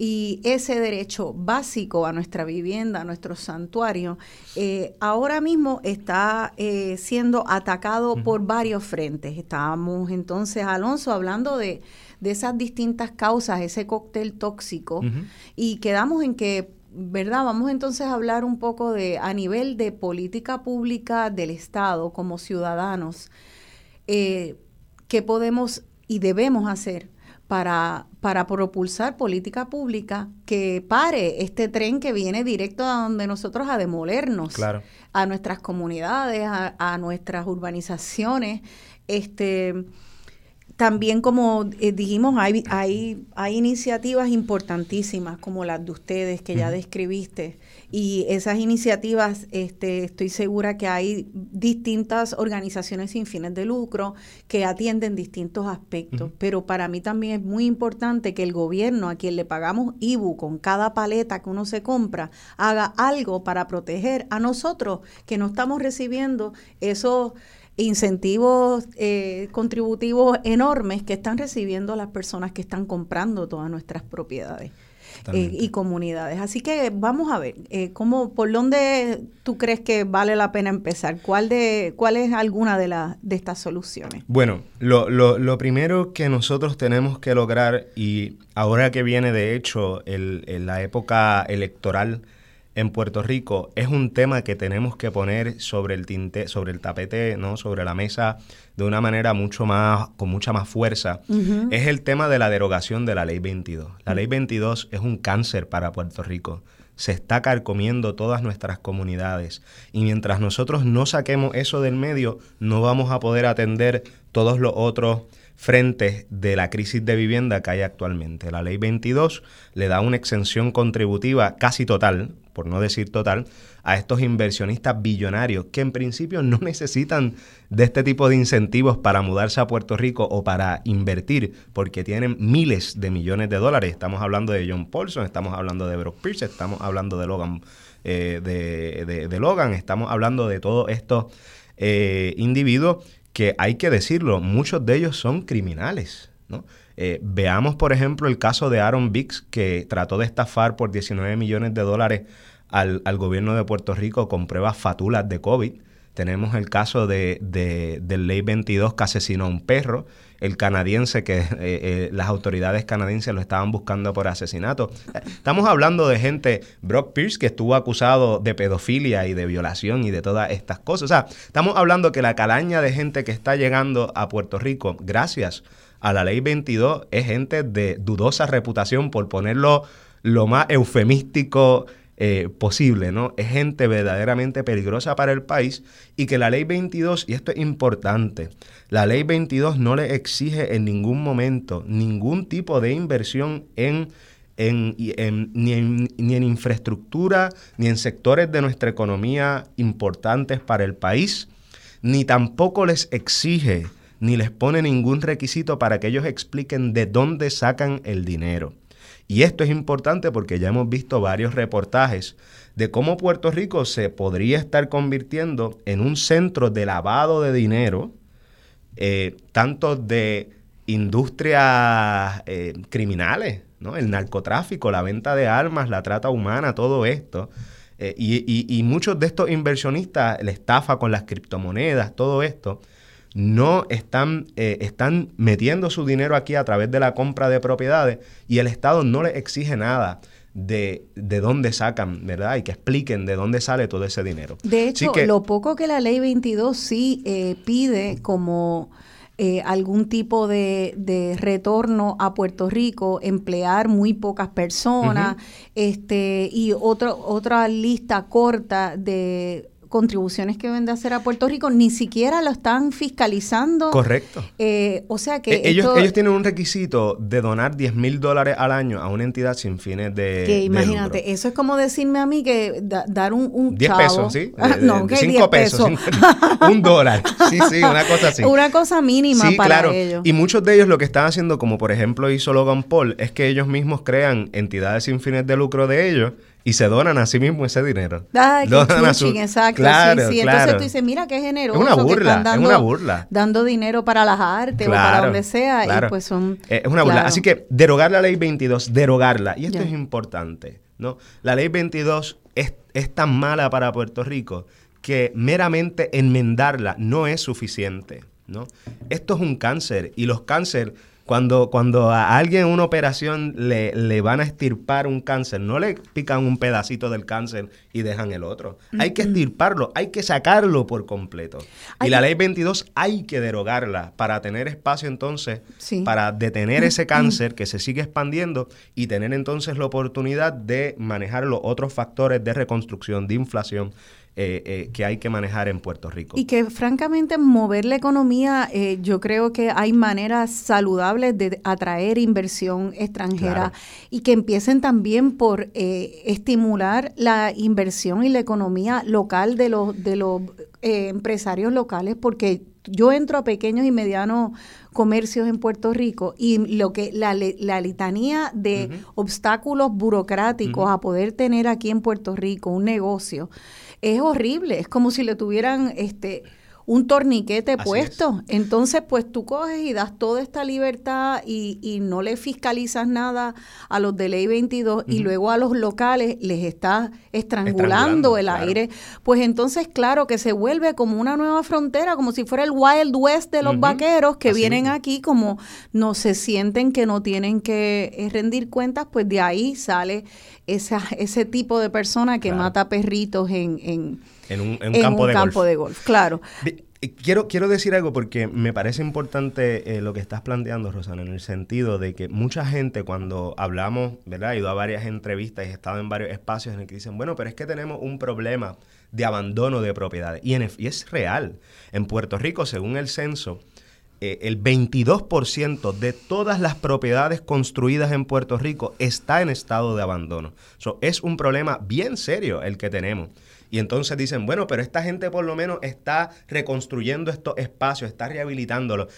Y ese derecho básico a nuestra vivienda, a nuestro santuario, eh, ahora mismo está eh, siendo atacado por varios frentes. Estábamos entonces, Alonso, hablando de de esas distintas causas, ese cóctel tóxico, y quedamos en que, ¿verdad? Vamos entonces a hablar un poco de, a nivel de política pública del Estado, como ciudadanos, eh, qué podemos y debemos hacer para, para propulsar política pública que pare este tren que viene directo a donde nosotros a demolernos, a nuestras comunidades, a, a nuestras urbanizaciones, este también, como eh, dijimos, hay, hay, hay iniciativas importantísimas como las de ustedes que ya describiste. Y esas iniciativas, este, estoy segura que hay distintas organizaciones sin fines de lucro que atienden distintos aspectos. Pero para mí también es muy importante que el gobierno, a quien le pagamos IBU con cada paleta que uno se compra, haga algo para proteger a nosotros que no estamos recibiendo esos incentivos eh, contributivos enormes que están recibiendo las personas que están comprando todas nuestras propiedades. Eh, y comunidades. Así que vamos a ver, eh, cómo, ¿por dónde tú crees que vale la pena empezar? ¿Cuál, de, cuál es alguna de, las de estas soluciones? Bueno, lo, lo, lo, primero que nosotros tenemos que lograr, y ahora que viene de hecho el, la época electoral, en Puerto Rico es un tema que tenemos que poner sobre el tinte, sobre el tapete, ¿no? sobre la mesa de una manera mucho más, con mucha más fuerza, es el tema de la derogación de la ley 22. La ley 22 es un cáncer para Puerto Rico. Se está carcomiendo todas nuestras comunidades. Y mientras nosotros no saquemos eso del medio, no vamos a poder atender todos los otros frente de la crisis de vivienda que hay actualmente. La ley 22 le da una exención contributiva casi total, por no decir total, a estos inversionistas billonarios que en principio no (laughs) necesitan de este tipo de incentivos para mudarse a Puerto Rico o para invertir, porque tienen miles de millones de dólares. Estamos hablando de John Paulson, estamos hablando de Brock Pierce, estamos hablando de Logan, eh, de, Logan, estamos hablando de todos estos eh, individuos que hay que decirlo, muchos de ellos son criminales. ¿no? Eh, veamos, por ejemplo, el caso de Aaron Biggs, que trató de estafar por 19 millones de dólares al, gobierno de Puerto Rico con pruebas fatulas de COVID. Tenemos el caso de, de, del Ley 22 que asesinó a un perro el canadiense que eh, eh, las autoridades canadienses lo estaban buscando por asesinato. Estamos hablando de gente, Brock Pierce, que estuvo acusado de pedofilia y de violación y de todas estas cosas. O sea, estamos hablando que la calaña de gente que está llegando a Puerto Rico, gracias a la ley 22, es gente de dudosa reputación, por ponerlo lo más eufemístico eh, posible, ¿no? Es gente verdaderamente peligrosa para el país y que la ley 22, y esto es importante, la ley 22 no le exige en ningún momento ningún tipo de inversión en ni, en, ni, en, infraestructura, ni en sectores de nuestra economía importantes para el país, ni tampoco les exige, ni les pone ningún requisito para que ellos expliquen de dónde sacan el dinero. Y esto es importante porque ya hemos visto varios reportajes de cómo Puerto Rico se podría estar convirtiendo en un centro de lavado de dinero, eh, tanto de industrias eh, criminales, ¿no? el narcotráfico, la venta de armas, la trata humana, todo esto. Eh, y, muchos de estos inversionistas, la estafa con las criptomonedas, todo esto, no están, eh, están metiendo su dinero aquí a través de la compra de propiedades y el Estado no les exige nada de, de, dónde sacan, ¿verdad? Y que expliquen de dónde sale todo ese dinero. De hecho, lo poco que la ley 22 sí eh, pide como eh, algún tipo de, de, retorno a Puerto Rico, emplear muy pocas personas, este, y otro, otra lista corta de contribuciones que deben de hacer a Puerto Rico, ni siquiera lo están fiscalizando. Correcto. Eh, o sea que... E, ellos, ellos tienen un requisito de donar 10 mil dólares al año a una entidad sin fines de... Que imagínate, eso es como decirme a mí que dar un, un 10 pesos, ¿sí? (laughs) no, que 5 pesos. (laughs) un dólar. Sí, sí, una cosa así. Una cosa mínima para claro. ellos. Y muchos de ellos lo que están haciendo, como por ejemplo hizo Logan Paul, es que ellos mismos crean entidades sin fines de lucro de ellos y se donan a sí mismos ese dinero. Ay, donan a su... exacto. Claro, sí, sí. Entonces tú dices, mira qué generoso. Es una burla, dando, es una burla. Dando dinero para las artes o para donde sea. Y pues son... Es una burla. Así que derogar la ley 22, derogarla. Y esto es importante, ¿no? La ley 22 es, es tan mala para Puerto Rico que meramente enmendarla no es suficiente, ¿no? Esto es un cáncer y los cánceres cuando, cuando a alguien en una operación le, le, van a estirpar un cáncer, no le pican un pedacito del cáncer y dejan el otro. Hay que estirparlo, hay que sacarlo por completo. Y la ley 22 hay que derogarla para tener espacio entonces, para detener ese cáncer que se sigue expandiendo y tener entonces la oportunidad de manejar los otros factores de reconstrucción, de inflación eh, eh, que hay que manejar en Puerto Rico. Y que francamente mover la economía, eh, yo creo que hay maneras saludables de atraer inversión extranjera y que empiecen también por estimular la inversión y la economía local de los, de los empresarios locales, porque yo entro a pequeños y medianos comercios en Puerto Rico y lo que la, la litanía de obstáculos burocráticos a poder tener aquí en Puerto Rico un negocio es horrible, es como si le tuvieran este un torniquete puesto. Entonces, pues tú coges y das toda esta libertad y, y no le fiscalizas nada a los de ley 22 y luego a los locales les estás estrangulando, el aire. Pues entonces, claro, que se vuelve como una nueva frontera, como si fuera el Wild West de los vaqueros que vienen aquí, como no se sienten que no tienen que eh, rendir cuentas, pues de ahí sale esa, ese tipo de persona que mata perritos en, en en un, campo, de, campo de golf. Claro. Quiero, quiero decir algo porque me parece importante eh, lo que estás planteando, Rosana, en el sentido de que mucha gente cuando hablamos, ¿verdad? He ido a varias entrevistas y he estado en varios espacios en el que dicen, bueno, pero es que tenemos un problema de abandono de propiedades. Y, y es real. En Puerto Rico, según el censo, eh, el 22% de todas las propiedades construidas en Puerto Rico está en estado de abandono. So, es un problema bien serio el que tenemos. Y entonces dicen, bueno, pero esta gente por lo menos está reconstruyendo estos espacios, está rehabilitándolos.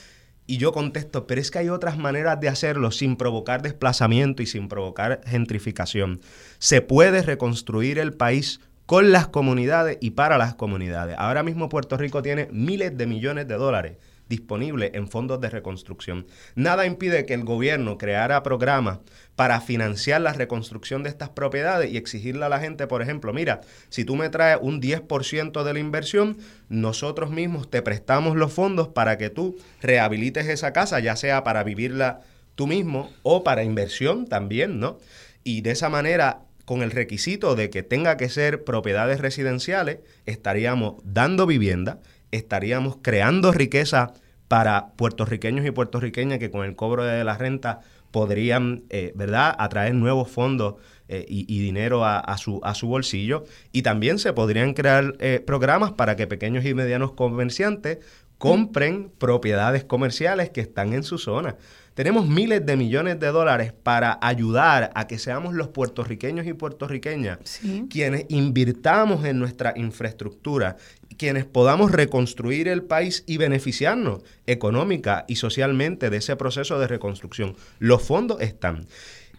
Y yo contesto, pero es que hay otras maneras de hacerlo sin provocar desplazamiento y sin provocar gentrificación. Se puede reconstruir el país con las comunidades y para las comunidades. Ahora mismo Puerto Rico tiene miles de millones de dólares disponible en fondos de reconstrucción. Nada impide que el gobierno creara programas para financiar la reconstrucción de estas propiedades y exigirle a la gente, por ejemplo, mira, si tú me traes un 10% de la inversión, nosotros mismos te prestamos los fondos para que tú rehabilites esa casa, ya sea para vivirla tú mismo o para inversión también, ¿no? Y de esa manera con el requisito de que tenga que ser propiedades residenciales, estaríamos dando vivienda, estaríamos creando riqueza para puertorriqueños y puertorriqueñas que con el cobro de la renta podrían, eh, ¿verdad?, atraer nuevos fondos eh, y, dinero a, su, a su bolsillo. Y también se podrían crear eh, programas para que pequeños y medianos comerciantes compren propiedades comerciales que están en su zona. Tenemos miles de millones de dólares para ayudar a que seamos los puertorriqueños y puertorriqueñas quienes invirtamos en nuestra infraestructura quienes podamos reconstruir el país y beneficiarnos económica y socialmente de ese proceso de reconstrucción. Los fondos están.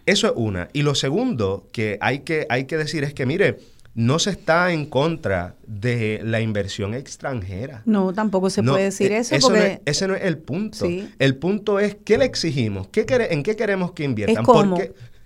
Eso es una. Y lo segundo que hay que, hay que decir es que, mire, no se está en contra de la inversión extranjera. No, tampoco se puede decir eh, eso. ese no es el punto. El punto es qué le exigimos, qué ¿en qué queremos que inviertan. Es cómo.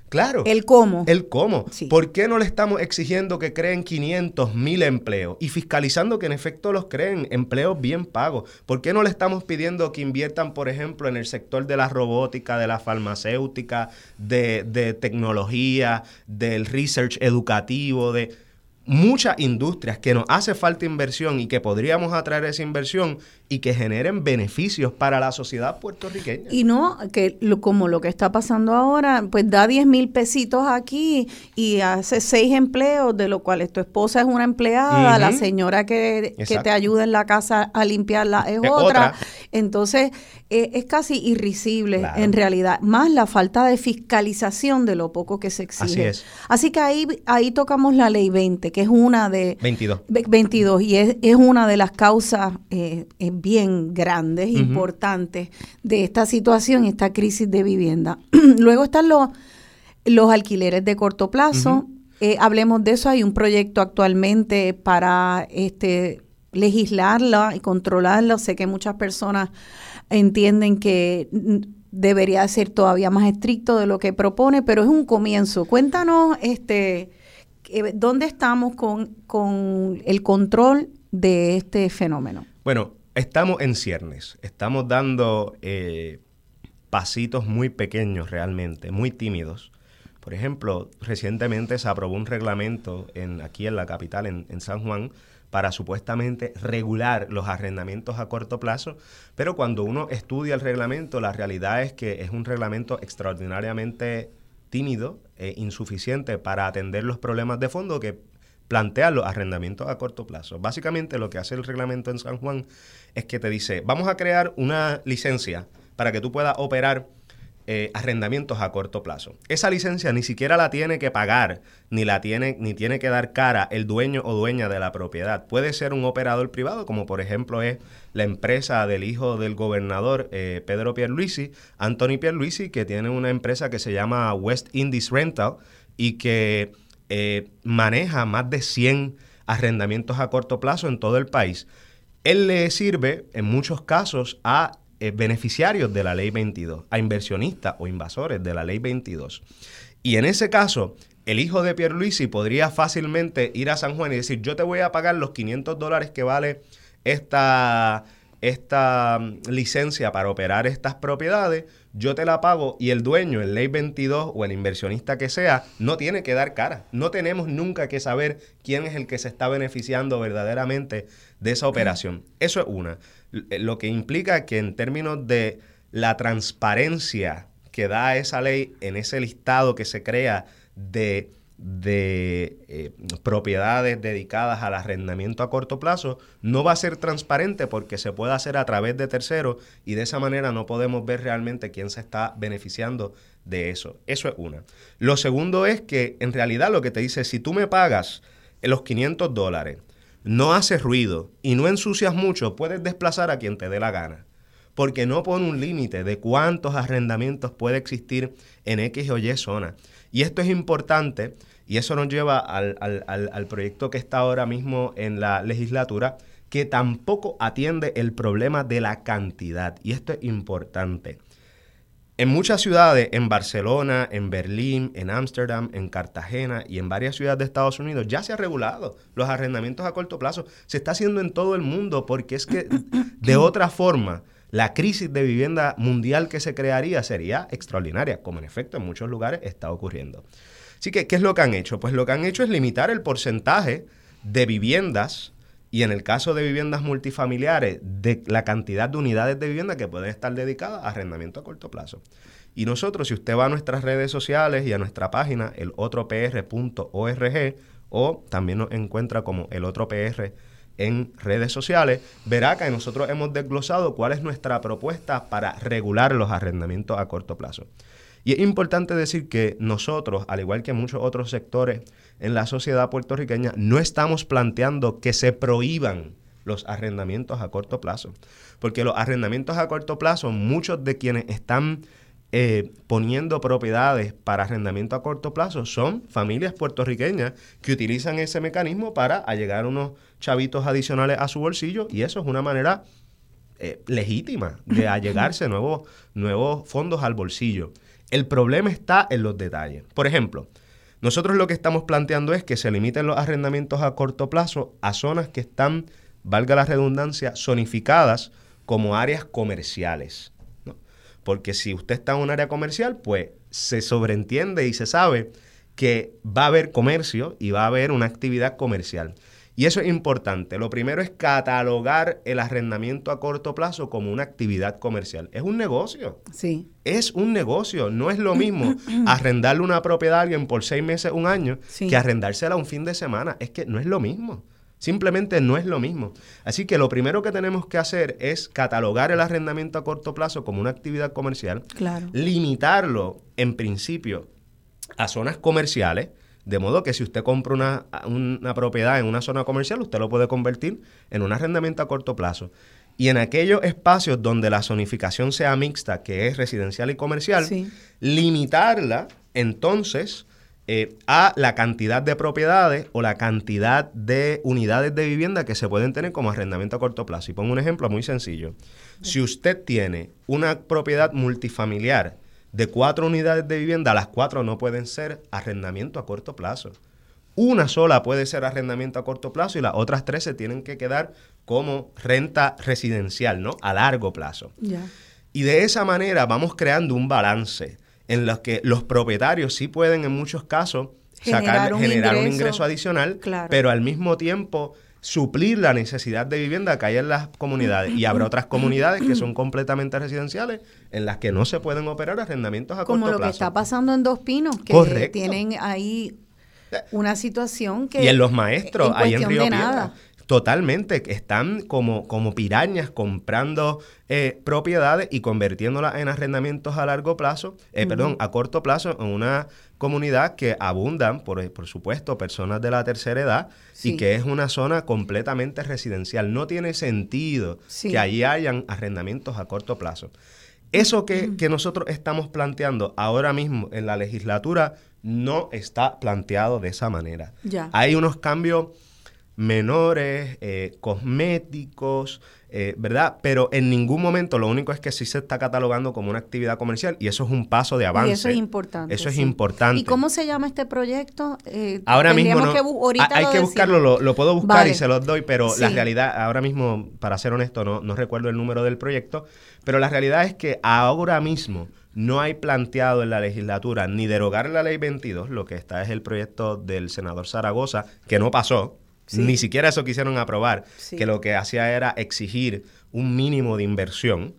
Claro. El cómo. El cómo. ¿Por qué no le estamos exigiendo que creen 500 mil empleos y fiscalizando que en efecto los creen empleos bien pagos? ¿Por qué no le estamos pidiendo que inviertan, por ejemplo, en el sector de la robótica, de la farmacéutica, de, de tecnología, del research educativo, de muchas industrias que nos hace falta inversión y que podríamos atraer esa inversión y que generen beneficios para la sociedad puertorriqueña. Y no, que como lo que está pasando ahora, pues da 10 mil pesitos aquí y hace seis empleos, de lo cuales tu esposa es una empleada, la señora que, te ayuda en la casa a limpiarla es, otra. Entonces, eh, es casi irrisible en realidad, más la falta de fiscalización de lo poco que se exige. Así, Así que ahí, ahí tocamos la ley 20, que es una de... 22. 22, y es, es una de las causas eh, bien grandes, importantes de esta situación, esta crisis de vivienda. (clears throat) Luego están los, los alquileres de corto plazo. Eh, hablemos de eso. Hay un proyecto actualmente para este legislarla y controlarla. Sé que muchas personas entienden que debería ser todavía más estricto de lo que propone, pero es un comienzo. Cuéntanos, este, ¿dónde estamos con, con el control de este fenómeno? Bueno, estamos en ciernes, estamos dando eh, pasitos muy pequeños realmente, muy tímidos. Por ejemplo, recientemente se aprobó un reglamento en, aquí en la capital, en, San Juan, para supuestamente regular los arrendamientos a corto plazo, pero cuando uno estudia el reglamento, la realidad es que es un reglamento extraordinariamente tímido e insuficiente para atender los problemas de fondo que plantean los arrendamientos a corto plazo. Básicamente lo que hace el reglamento en San Juan es que te dice, vamos a crear una licencia para que tú puedas operar eh, arrendamientos a corto plazo. Esa licencia ni siquiera la tiene que pagar, ni la tiene, ni tiene que dar cara el dueño o dueña de la propiedad. Puede ser un operador privado, como por ejemplo es la empresa del hijo del gobernador eh, Pedro Pierluisi, Anthony Pierluisi, que tiene una empresa que se llama West Indies Rental y que eh, maneja más de 100 arrendamientos a corto plazo en todo el país él le sirve en muchos casos a eh, beneficiarios de la ley 22, a inversionistas o invasores de la ley 22. Y en ese caso, el hijo de Pierluisi podría fácilmente ir a San Juan y decir, yo te voy a pagar los 500 dólares que vale esta, esta mm, licencia para operar estas propiedades, yo te la pago y el dueño, el ley 22 o el inversionista que sea, no tiene que dar cara. No tenemos nunca que saber quién es el que se está beneficiando verdaderamente de esa operación. Eso es una. Eh, lo que implica que en términos de la transparencia que da esa ley en ese listado que se crea de de eh, propiedades dedicadas al arrendamiento a corto plazo no va a ser transparente porque se puede hacer a través de terceros y de esa manera no podemos ver realmente quién se está beneficiando de eso. Eso es una. Lo segundo es que en realidad lo que te dice, si tú me pagas los 500 dólares, no haces ruido y no ensucias mucho, puedes desplazar a quien te dé la gana porque no pone un límite de cuántos arrendamientos puede existir en X o Y zona. Y esto es importante y eso nos lleva al, proyecto que está ahora mismo en la legislatura, que tampoco atiende el problema de la cantidad. Y esto es importante. En muchas ciudades, en Barcelona, en Berlín, en Ámsterdam, en Cartagena y en varias ciudades de Estados Unidos, ya se ha regulado los arrendamientos a corto plazo. Se está haciendo en todo el mundo porque es que de otra forma la crisis de vivienda mundial que se crearía sería extraordinaria, como en efecto en muchos lugares está ocurriendo. Así que, ¿qué es lo que han hecho? Pues lo que han hecho es limitar el porcentaje de viviendas y en el caso de viviendas multifamiliares, de la cantidad de unidades de vivienda que pueden estar dedicadas a arrendamiento a corto plazo. Y nosotros, si usted va a nuestras redes sociales y a nuestra página, elotropr.org, o también nos encuentra como el otro PR en redes sociales, verá que nosotros hemos desglosado cuál es nuestra propuesta para regular los arrendamientos a corto plazo. Y es importante decir que nosotros, al igual que muchos otros sectores en la sociedad puertorriqueña, no estamos planteando que se prohíban los arrendamientos a corto plazo. Porque los arrendamientos a corto plazo, muchos de quienes están eh, poniendo propiedades para arrendamiento a corto plazo son familias puertorriqueñas que utilizan ese mecanismo para allegar unos chavitos adicionales a su bolsillo y eso es una manera eh, legítima de (laughs) allegarse nuevos, nuevos fondos al bolsillo. El problema está en los detalles. Por ejemplo, nosotros lo que estamos planteando es que se limiten los arrendamientos a corto plazo a zonas que están, valga la redundancia, zonificadas como áreas comerciales. Porque si usted está en un área comercial, pues se sobreentiende y se sabe que va a haber comercio y va a haber una actividad comercial. Y eso es importante. Lo primero es catalogar el arrendamiento a corto plazo como una actividad comercial. Es un negocio. Sí. Es un negocio. No es lo mismo (clears throat) arrendarle una propiedad a alguien por seis meses, un año, que arrendársela un fin de semana. Es que no es lo mismo. Simplemente no es lo mismo. Así que lo primero que tenemos que hacer es catalogar el arrendamiento a corto plazo como una actividad comercial, claro. limitarlo en principio a zonas comerciales, de modo que si usted compra una, una, propiedad en una zona comercial, usted lo puede convertir en un arrendamiento a corto plazo. Y en aquellos espacios donde la zonificación sea mixta, que es residencial y comercial, limitarla entonces eh, a la cantidad de propiedades o la cantidad de unidades de vivienda que se pueden tener como arrendamiento a corto plazo. Y pongo un ejemplo muy sencillo. Si usted tiene una propiedad multifamiliar de cuatro unidades de vivienda, las cuatro no pueden ser arrendamiento a corto plazo. Una sola puede ser arrendamiento a corto plazo y las otras tres se tienen que quedar como renta residencial, ¿no? A largo plazo. Y de esa manera vamos creando un balance en los que los propietarios sí pueden en muchos casos generar, un, ingreso, adicional, pero al mismo tiempo suplir la necesidad de vivienda que hay en las comunidades. Y habrá otras comunidades que son completamente residenciales en las que no se pueden operar arrendamientos a Como corto plazo. Como lo que está pasando en Dos Pinos, que tienen ahí una situación que... Y en los maestros, ahí en Río Piedra. Totalmente, están como, como pirañas comprando eh, propiedades y convirtiéndolas en arrendamientos a largo plazo, eh, perdón, a corto plazo en una comunidad que abundan, por, por supuesto, personas de la tercera edad y que es una zona completamente residencial. No tiene sentido que allí hayan arrendamientos a corto plazo. Eso que, que, nosotros estamos planteando ahora mismo en la legislatura no está planteado de esa manera. Ya. Hay unos cambios menores, eh, cosméticos, eh, ¿verdad? Pero en ningún momento lo único es que sí se está catalogando como una actividad comercial y eso es un paso de avance. Y eso es importante. Eso es importante. ¿Y cómo se llama este proyecto? Eh, ahora mismo no, hay que buscarlo, lo, puedo buscar y se los doy, pero la realidad, ahora mismo, para ser honesto, no, no recuerdo el número del proyecto, pero la realidad es que ahora mismo no hay planteado en la legislatura ni derogar la ley 22, lo que está es el proyecto del senador Zaragoza, que no pasó, ni siquiera eso quisieron aprobar, que lo que hacía era exigir un mínimo de inversión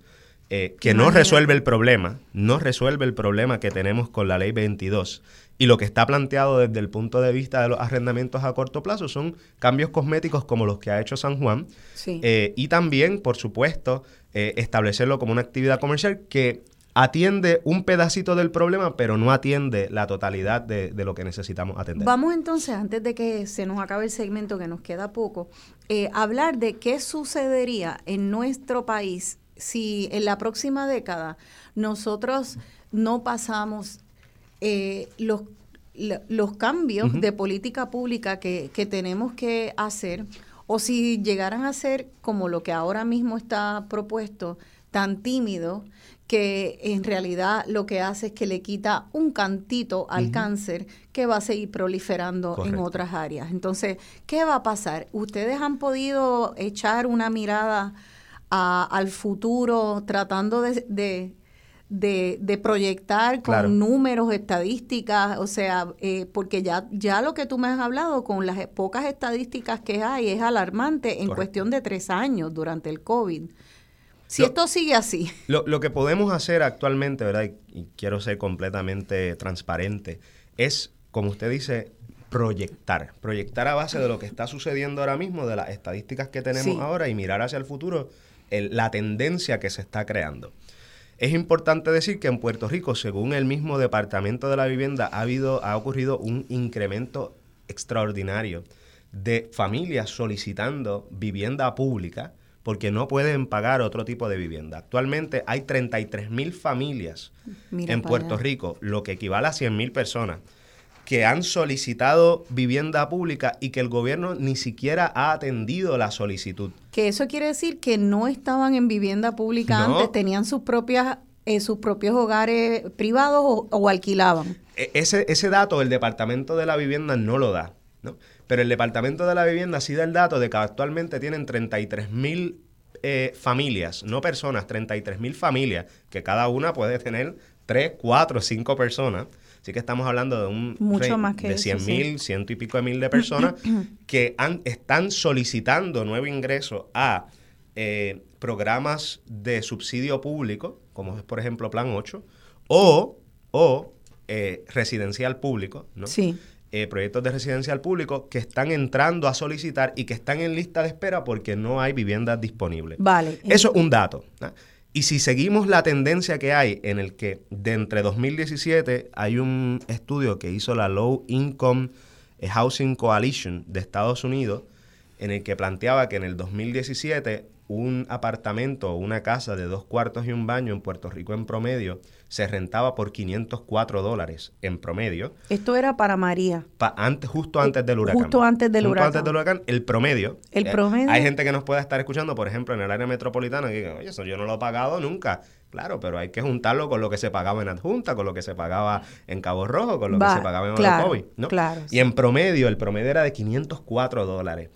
eh, que no resuelve el problema, no resuelve el problema que tenemos con la ley 22. Y lo que está planteado desde el punto de vista de los arrendamientos a corto plazo son cambios cosméticos como los que ha hecho San Juan. Eh, y también, por supuesto, eh, establecerlo como una actividad comercial que atiende un pedacito del problema, pero no atiende la totalidad de, lo que necesitamos atender. Vamos entonces, antes de que se nos acabe el segmento, que nos queda poco, eh, hablar de qué sucedería en nuestro país si en la próxima década nosotros no pasamos eh, los, los cambios de política pública que, que tenemos que hacer, o si llegaran a ser como lo que ahora mismo está propuesto, tan tímido que en realidad lo que hace es que le quita un cantito al cáncer que va a seguir proliferando en otras áreas. Entonces, ¿qué va a pasar? ¿Ustedes han podido echar una mirada al futuro tratando de, de, proyectar con números, estadísticas? O sea, eh, porque ya, ya lo que tú me has hablado con las pocas estadísticas que hay es alarmante en cuestión de tres años durante el COVID. Si esto sigue así. Lo, que podemos hacer actualmente, ¿verdad? Y, quiero ser completamente transparente, es, como usted dice, proyectar. Proyectar a base de lo que está sucediendo ahora mismo, de las estadísticas que tenemos ahora y mirar hacia el futuro la tendencia que se está creando. Es importante decir que en Puerto Rico, según el mismo Departamento de la Vivienda, ha, habido, ha ocurrido un incremento extraordinario de familias solicitando vivienda pública porque no pueden pagar otro tipo de vivienda. Actualmente hay 33 mil familias en Puerto Rico, lo que equivale a 100 mil personas, que han solicitado vivienda pública y que el gobierno ni siquiera ha atendido la solicitud. Que eso quiere decir que no estaban en vivienda pública antes, tenían sus propias eh, sus propios hogares privados o, alquilaban. E, ese, ese dato el Departamento de la Vivienda no lo da. ¿no? Pero el Departamento de la Vivienda sí da el dato de que actualmente tienen 33 mil eh, familias, no personas, 33 mil familias, que cada una puede tener 3, 4, 5 personas, Así que estamos hablando de un Mucho más que de 100 mil, ciento y pico de mil de personas (coughs) que han, están solicitando nuevo ingreso a eh, programas de subsidio público, como es por ejemplo Plan 8, o, o eh, residencial público, ¿no? Sí. Eh, proyectos de residencial público que están entrando a solicitar y que están en lista de espera porque no hay viviendas disponibles. Vale. Eso es un dato. Y si seguimos la tendencia que hay en el que de entre 2017 hay un estudio que hizo la Low Income Housing Coalition de Estados Unidos en el que planteaba que en el 2017 un apartamento o una casa de dos cuartos y un baño en Puerto Rico en promedio se rentaba por 504 dólares en promedio. Esto era para María. antes, justo antes del huracán. Justo antes del huracán. antes del huracán, el promedio. El eh, promedio. hay gente que nos puede estar escuchando, por ejemplo, en el área metropolitana, que oye, eso yo no lo he pagado nunca. Claro, pero hay que juntarlo con lo que se pagaba en Adjunta, con lo que se pagaba en Cabo Rojo, con lo que se pagaba en claro, ¿no? Claro. Y en promedio, el promedio era de 504 dólares.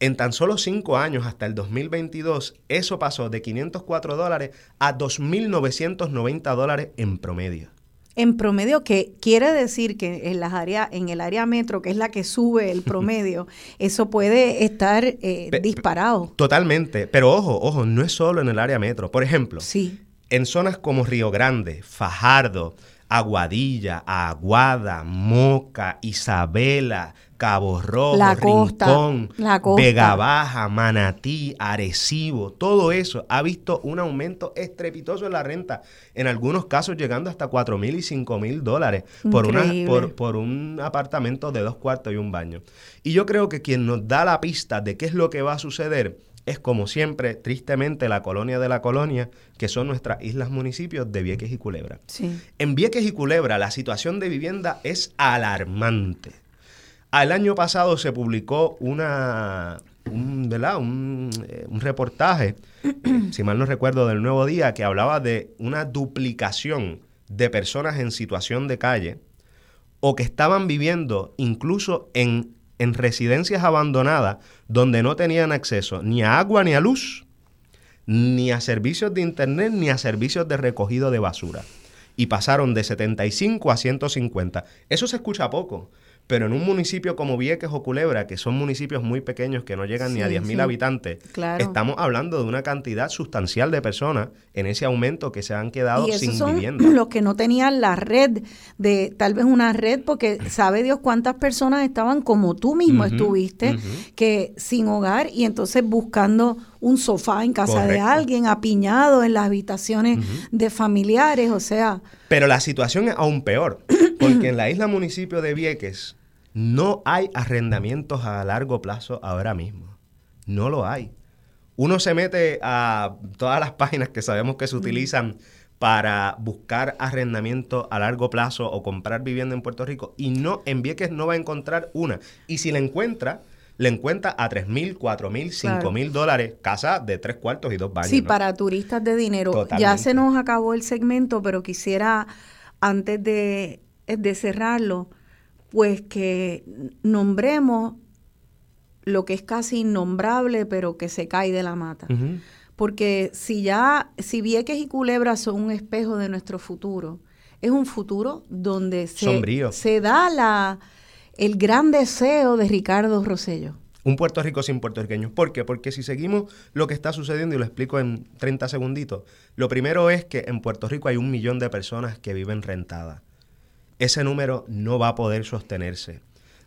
En tan solo cinco años, hasta el 2022, eso pasó de 504 dólares a 2.990 dólares en promedio. En promedio, que quiere decir que en, las áreas, en el área metro, que es la que sube el (laughs) promedio, eso puede estar eh, disparado. Totalmente. Pero ojo, ojo, no es solo en el área metro. Por ejemplo, sí. en zonas como Río Grande, Fajardo, Aguadilla, Aguada, Moca, Isabela, Cabo Rojo, Rincón, Vega Baja, Manatí, Arecibo, todo eso ha visto un aumento estrepitoso en la renta, en algunos casos llegando hasta 4 mil y 5 mil dólares por, una, por, por un apartamento de dos cuartos y un baño. Y yo creo que quien nos da la pista de qué es lo que va a suceder es como siempre, tristemente, la colonia de la colonia, que son nuestras islas municipios de Vieques y Culebra. En Vieques y Culebra la situación de vivienda es alarmante. El año pasado se publicó una, un, ¿verdad? Un, eh, un reportaje, (clears throat) si mal no recuerdo, del Nuevo Día, que hablaba de una duplicación de personas en situación de calle o que estaban viviendo incluso en en residencias abandonadas donde no tenían acceso ni a agua ni a luz, ni a servicios de internet, ni a servicios de recogido de basura. Y pasaron de 75 a 150. Eso se escucha poco, pero en un municipio como Vieques o Culebra, que son municipios muy pequeños que no llegan ni a 10.000 habitantes, estamos hablando de una cantidad sustancial de personas en ese aumento que se han quedado y sin son vivienda. (laughs) Los que no tenían la red de tal vez una red porque (clears throat) sabe Dios cuántas personas estaban como tú mismo estuviste que sin hogar y entonces buscando un sofá en casa de alguien, apiñado en las habitaciones de familiares, o sea, pero la situación es aún peor, (clears throat) porque en la isla municipio de Vieques no hay arrendamientos a largo plazo ahora mismo. No lo hay. Uno se mete a todas las páginas que sabemos que se utilizan para buscar arrendamiento a largo plazo o comprar vivienda en Puerto Rico y no en Vieques no va a encontrar una. Y si la encuentra, le encuentra a tres mil, cuatro mil, cinco mil dólares, casa de tres cuartos y dos baños. Sí, para turistas de dinero. Ya se nos acabó el segmento, pero quisiera, antes de, de cerrarlo, pues que nombremos lo que es casi innombrable, pero que se cae de la mata. Porque si ya, si Vieques y Culebra son un espejo de nuestro futuro, es un futuro donde se, se da la el gran deseo de Ricardo Rosello. Un Puerto Rico sin puertorriqueños. ¿Por qué? Porque si seguimos lo que está sucediendo, y lo explico en 30 segunditos, lo primero es que en Puerto Rico hay un millón de personas que viven rentadas. Ese número no va a poder sostenerse.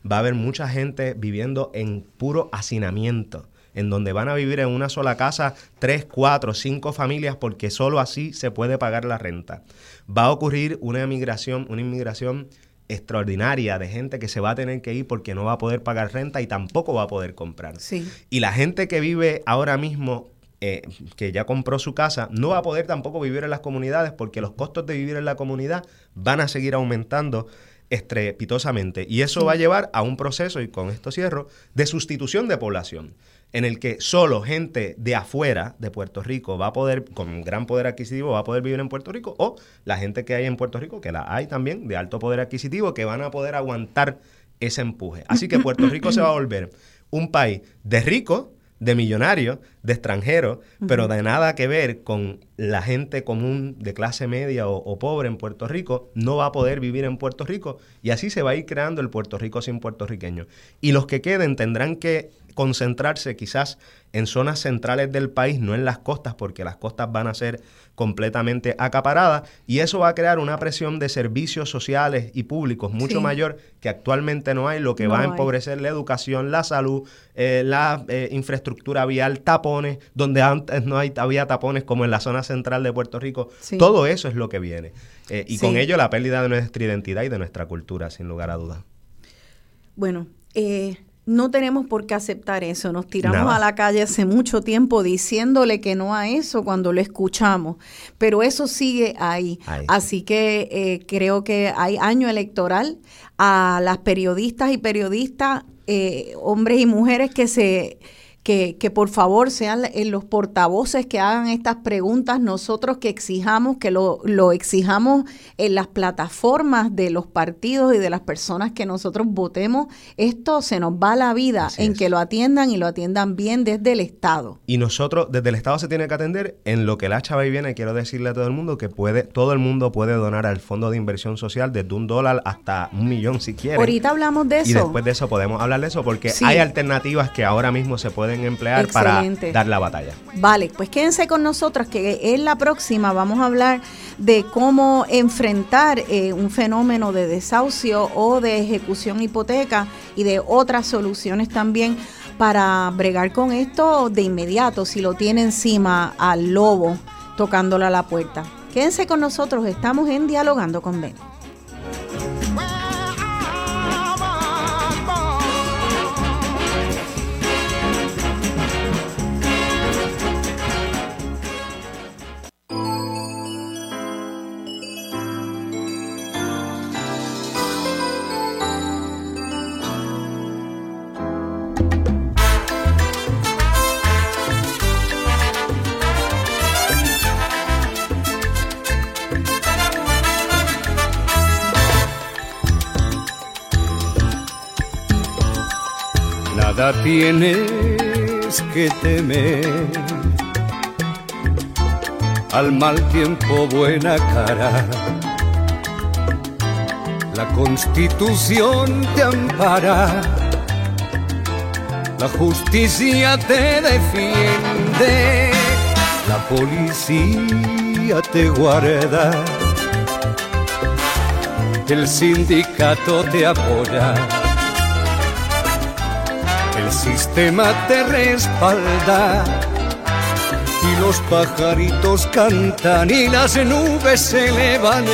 Va a haber mucha gente viviendo en puro hacinamiento, en donde van a vivir en una sola casa tres, cuatro, cinco familias, porque solo así se puede pagar la renta. Va a ocurrir una inmigración, una inmigración extraordinaria de gente que se va a tener que ir porque no va a poder pagar renta y tampoco va a poder comprar. Sí. Y la gente que vive ahora mismo, eh, que ya compró su casa, no va a poder tampoco vivir en las comunidades porque los costos de vivir en la comunidad van a seguir aumentando estrepitosamente. Y eso va a llevar a un proceso, y con esto cierro, de sustitución de población en el que solo gente de afuera de Puerto Rico va a poder, con gran poder adquisitivo, va a poder vivir en Puerto Rico, o la gente que hay en Puerto Rico, que la hay también, de alto poder adquisitivo, que van a poder aguantar ese empuje. Así que Puerto Rico se va a volver un país de ricos, de millonarios, de extranjeros, pero de nada que ver con la gente común de clase media o, pobre en Puerto Rico, no va a poder vivir en Puerto Rico y así se va a ir creando el Puerto Rico sin puertorriqueños. Y los que queden tendrán que concentrarse quizás en zonas centrales del país, no en las costas, porque las costas van a ser completamente acaparadas y eso va a crear una presión de servicios sociales y públicos mucho mayor que actualmente no hay, lo que va a empobrecer la educación, la salud, eh, la eh, infraestructura vial, tapones, donde antes no hay, había tapones como en la zona central de Puerto Rico. Todo eso es lo que viene. Eh, y con ello la pérdida de nuestra identidad y de nuestra cultura, sin lugar a dudas. Bueno, eh, no tenemos por qué aceptar eso. Nos tiramos a la calle hace mucho tiempo diciéndole que no a eso cuando lo escuchamos, pero eso sigue ahí. Así que eh, creo que hay año electoral a las periodistas y periodistas, eh, hombres y mujeres que se que, por favor sean los portavoces que hagan estas preguntas, nosotros que exijamos, que lo, lo, exijamos en las plataformas de los partidos y de las personas que nosotros votemos, esto se nos va la vida en que lo atiendan y lo atiendan bien desde el Estado. Y nosotros, desde el Estado se tiene que atender en lo que la chava y viene, quiero decirle a todo el mundo que puede, todo el mundo puede donar al Fondo de Inversión Social desde un dólar hasta un millón si quiere. Ahorita hablamos de eso. Y después de eso podemos hablar de eso porque hay alternativas que ahora mismo se pueden emplear para dar la batalla. Vale, pues quédense con nosotros que en la próxima vamos a hablar de cómo enfrentar eh, un fenómeno de desahucio o de ejecución hipoteca y de otras soluciones también para bregar con esto de inmediato si lo tiene encima al lobo tocándole a la puerta. Quédense con nosotros, estamos en Dialogando con Ben. Tienes que temer. Al mal tiempo buena cara. La constitución te ampara. La justicia te defiende. La policía te guarda. El sindicato te apoya el sistema te respalda y los pajaritos cantan y las nubes se levantan.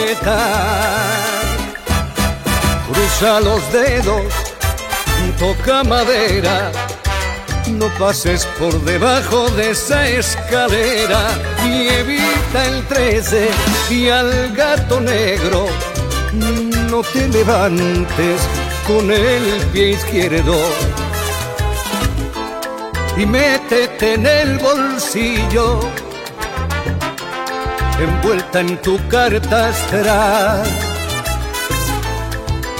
Cruza los dedos, toca madera, no pases por debajo de esa escalera y evita el 13 y al gato negro no te levantes con el pie izquierdo y métete en el bolsillo, envuelta en tu carta astral.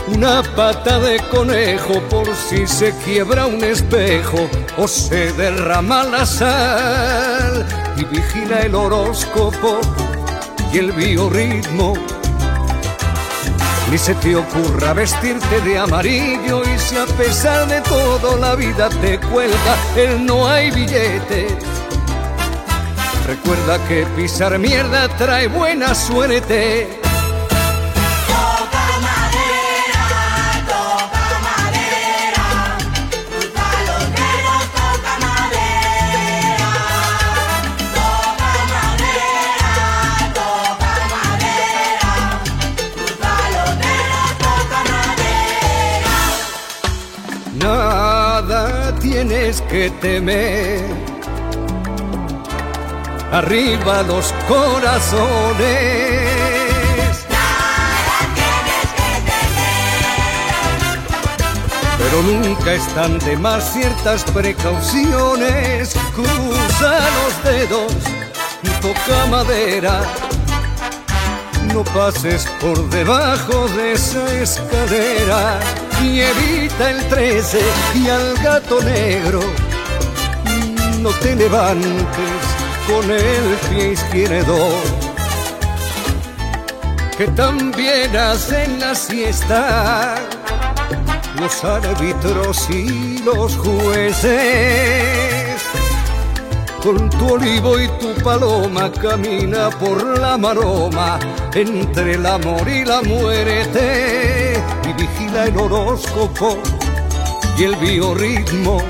Una pata de conejo por si se quiebra un espejo o se derrama la sal. Y vigila el horóscopo y el biorritmo ni se te ocurra vestirte de amarillo y si a pesar de todo la vida te cuelga el no hay billete. Recuerda que pisar mierda trae buena suerte. Que temer. Arriba los corazones. tienes que temer. Pero nunca están de más ciertas precauciones. Cruza los dedos, toca madera. No pases por debajo de esa escalera y evita el 13 y al gato negro no te levantes con el pie izquierdo, que también hacen la siesta los árbitros y los jueces. Con tu olivo y tu paloma camina por la maroma entre el amor y la muerte el horóscopo y el biorritmo.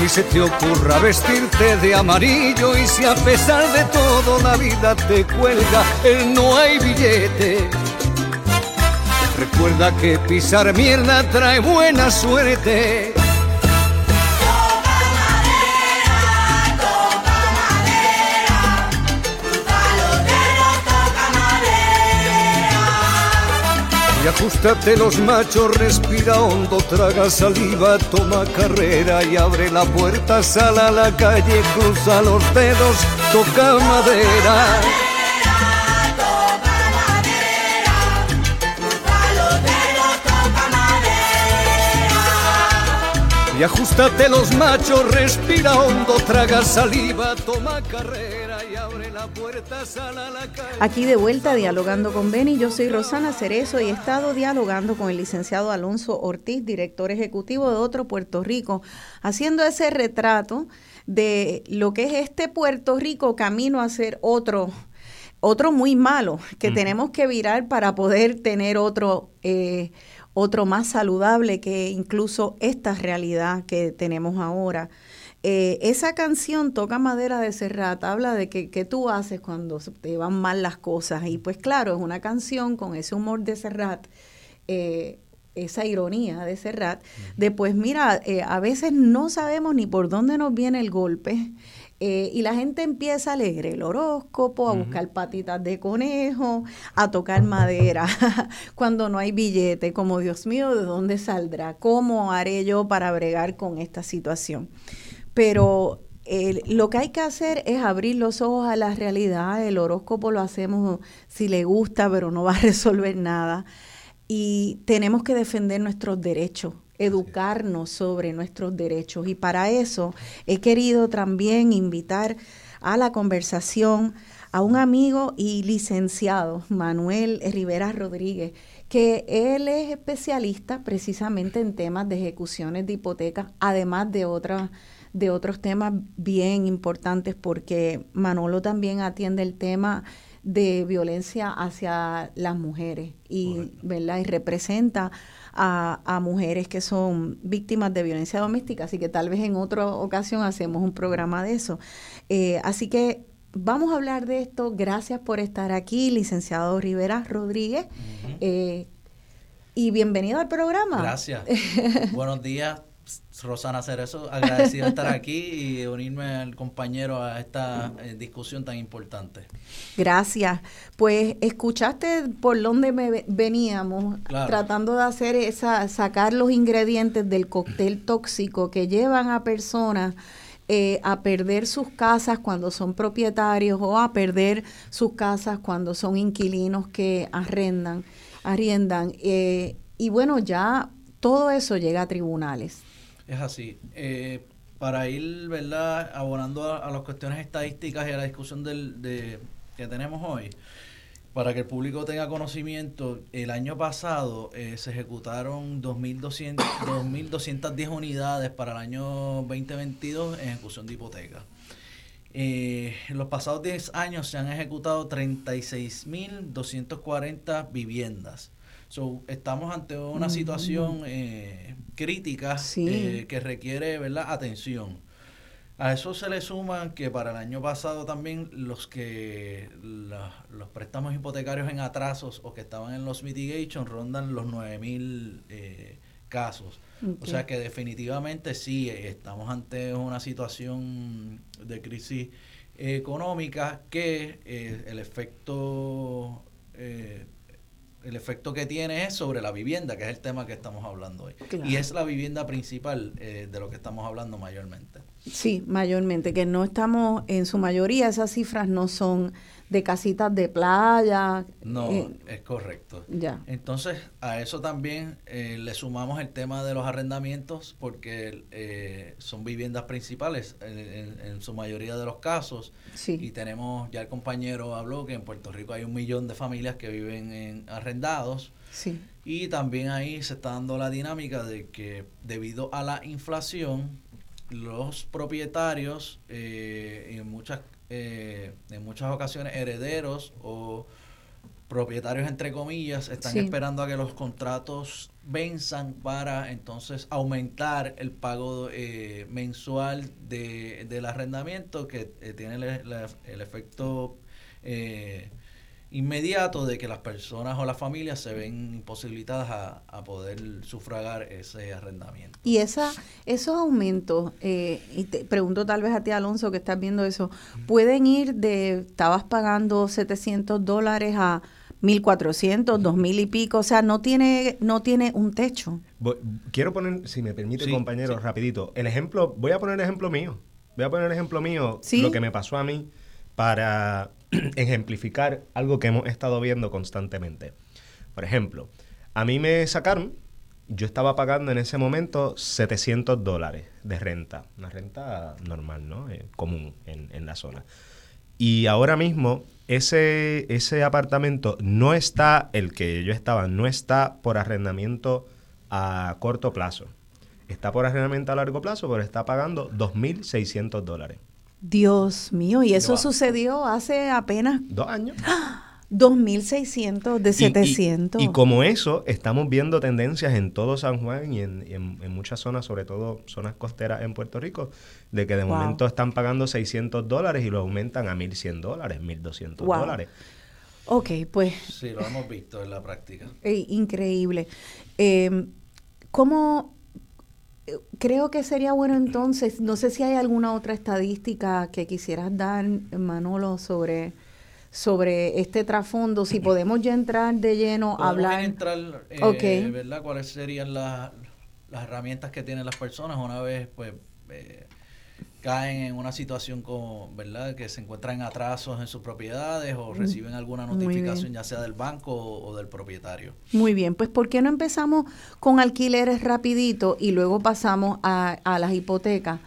Ni se te ocurra vestirte de amarillo y si a pesar de todo la vida te cuelga el no hay billete. Recuerda que pisar mierda trae buena suerte. Ajustate los machos, respira hondo, traga saliva, toma carrera y abre la puerta, sal a la calle, cruza los dedos, toca madera. Y ajustate los machos, respira hondo, traga saliva, toma carrera Aquí de vuelta dialogando con Beni, yo soy Rosana Cerezo y he estado dialogando con el licenciado Alonso Ortiz, director ejecutivo de Otro Puerto Rico, haciendo ese retrato de lo que es este Puerto Rico camino a ser otro otro muy malo que tenemos que virar para poder tener otro eh, otro más saludable que incluso esta realidad que tenemos ahora. Eh, esa canción Toca Madera de Serrat habla de que, qué tú haces cuando te van mal las cosas. Y pues claro, es una canción con ese humor de Serrat, eh, esa ironía de Serrat, de pues mira, eh, a veces no sabemos ni por dónde nos viene el golpe. Eh, y la gente empieza a leer el horóscopo, a buscar patitas de conejo, a tocar madera, (laughs) cuando no hay billete, como Dios mío, ¿de dónde saldrá? ¿Cómo haré yo para bregar con esta situación? Pero eh, lo que hay que hacer es abrir los ojos a la realidad, el horóscopo lo hacemos si le gusta, pero no va a (laughs) resolver nada. Y tenemos que defender nuestros derechos educarnos sobre nuestros derechos. Y para eso he querido también invitar a la conversación a un amigo y licenciado, Manuel Rivera Rodríguez, que él es especialista precisamente en temas de ejecuciones de hipotecas, además de otras de otros temas bien importantes porque Manolo también atiende el tema de violencia hacia las mujeres y, ¿verdad? y representa a, mujeres que son víctimas de violencia doméstica, así que tal vez en otra ocasión hacemos un programa de eso. Eh, así que vamos a hablar de esto. Gracias por estar aquí, licenciado Rivera Rodríguez. Eh, y bienvenido al programa. Gracias. (laughs) Buenos días, Rosana Cerezo, agradecido de estar aquí y unirme al compañero a esta eh, discusión tan importante. Gracias. Pues escuchaste por dónde me veníamos, tratando de hacer esa, sacar los ingredientes del cóctel tóxico que llevan a personas eh, a perder sus casas cuando son propietarios o a perder sus casas cuando son inquilinos que arrendan, arriendan. Eh, y bueno, ya todo eso llega a tribunales. Es así. Eh, para ir, ¿verdad?, abonando a, las cuestiones estadísticas y a la discusión del, de, que tenemos hoy, para que el público tenga conocimiento, el año pasado eh, se ejecutaron 2.210 (coughs) unidades para el año 2022 en ejecución de hipoteca. Eh, en los pasados 10 años se han ejecutado 36.240 viviendas. So, estamos ante una situación eh, crítica eh, que requiere ¿verdad? atención. A eso se le suman que para el año pasado también los que los préstamos hipotecarios en atrasos o que estaban en los mitigation rondan los 9000 eh, casos. O sea que definitivamente sí estamos ante una situación de crisis económica que eh, el efecto eh, el efecto que tiene es sobre la vivienda, que es el tema que estamos hablando hoy. Y es la vivienda principal eh, de lo que estamos hablando mayormente. Sí, mayormente, que no estamos, en su mayoría esas cifras no son de casitas de playa. No, eh, es correcto. Ya. Entonces, a eso también eh, le sumamos el tema de los arrendamientos, porque eh, son viviendas principales en, su mayoría de los casos. Sí. Y tenemos, ya el compañero habló que en Puerto Rico hay un millón de familias que viven en arrendados. Sí. Y también ahí se está dando la dinámica de que debido a la inflación, los propietarios en muchas eh, en muchas ocasiones herederos o propietarios entre comillas están esperando a que los contratos venzan para entonces aumentar el pago eh, mensual de, del arrendamiento que eh, tiene el, el efecto eh, inmediato de que las personas o las familias se ven imposibilitadas a, a poder sufragar ese arrendamiento. Y esa, esos aumentos, eh, y te pregunto tal vez a ti Alonso que estás viendo eso, pueden ir de, estabas pagando 700 dólares a 1400, 2000 y pico, o sea, no tiene, no tiene un techo. Quiero poner, si me permite compañero, rapidito, el ejemplo, voy a poner el ejemplo mío, voy a poner el ejemplo mío, lo que me pasó a mí para (clears throat) ejemplificar algo que hemos estado viendo constantemente. Por ejemplo, a mí me sacaron, yo estaba pagando en ese momento 700 dólares de renta, una renta normal, ¿no? Eh, común en, en, la zona. Y ahora mismo ese, ese apartamento no está, el que yo estaba, no está por arrendamiento a corto plazo. Está por arrendamiento a largo plazo, pero está pagando 2.600 dólares. Dios mío, y eso sucedió hace apenas... Dos años. 2.600 de 700. Y, como eso, estamos viendo tendencias en todo San Juan y en, muchas zonas, sobre todo zonas costeras en Puerto Rico, de que de momento están pagando 600 dólares y lo aumentan a 1.100 dólares, 1.200 dólares. Ok, pues... Sí, lo hemos visto en la práctica. increíble. Eh, ¿Cómo creo que sería bueno entonces, no sé si hay alguna otra estadística que quisieras dar, Manolo, sobre, sobre este trasfondo, si podemos ya entrar de lleno a hablar. entrar, eh, ¿verdad? ¿Cuáles serían las herramientas que tienen las personas una vez, pues, eh, caen en una situación como, ¿verdad? Que se encuentran en atrasos en sus propiedades o mm, reciben alguna notificación ya sea del banco o, del propietario. Muy bien, pues ¿por qué no empezamos con alquileres rapidito y luego pasamos a, a las hipotecas?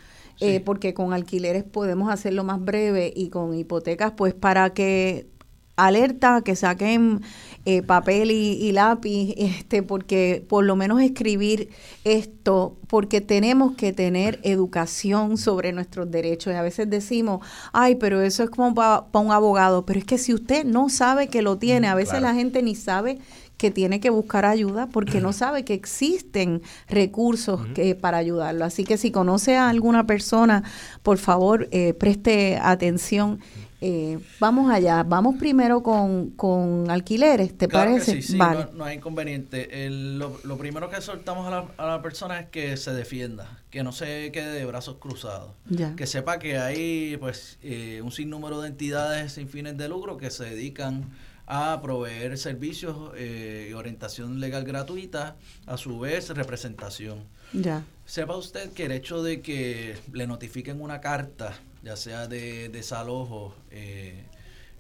Eh, porque con alquileres podemos hacerlo más breve y con hipotecas, pues para que alerta que saquen eh, papel y, lápiz, este, porque por lo menos escribir esto, porque tenemos que tener educación sobre nuestros derechos. Y a veces decimos, ay, pero eso es como para un abogado, pero es que si usted no sabe que lo tiene, a veces la gente ni sabe que tiene que buscar ayuda porque no (clears throat) sabe que existen recursos que, para ayudarlo. Así que si conoce a alguna persona, por favor, eh, preste atención eh, vamos allá, vamos primero con, con alquileres, ¿te parece? sí, vale. no, hay inconveniente. lo, lo, primero que soltamos a la, a la, persona es que se defienda, que no se quede de brazos cruzados, que sepa que hay pues eh, un sinnúmero de entidades sin fines de lucro que se dedican a proveer servicios eh, y orientación legal gratuita, a su vez representación. Ya. Sepa usted que el hecho de que le notifiquen una carta ya sea de desalojo, eh,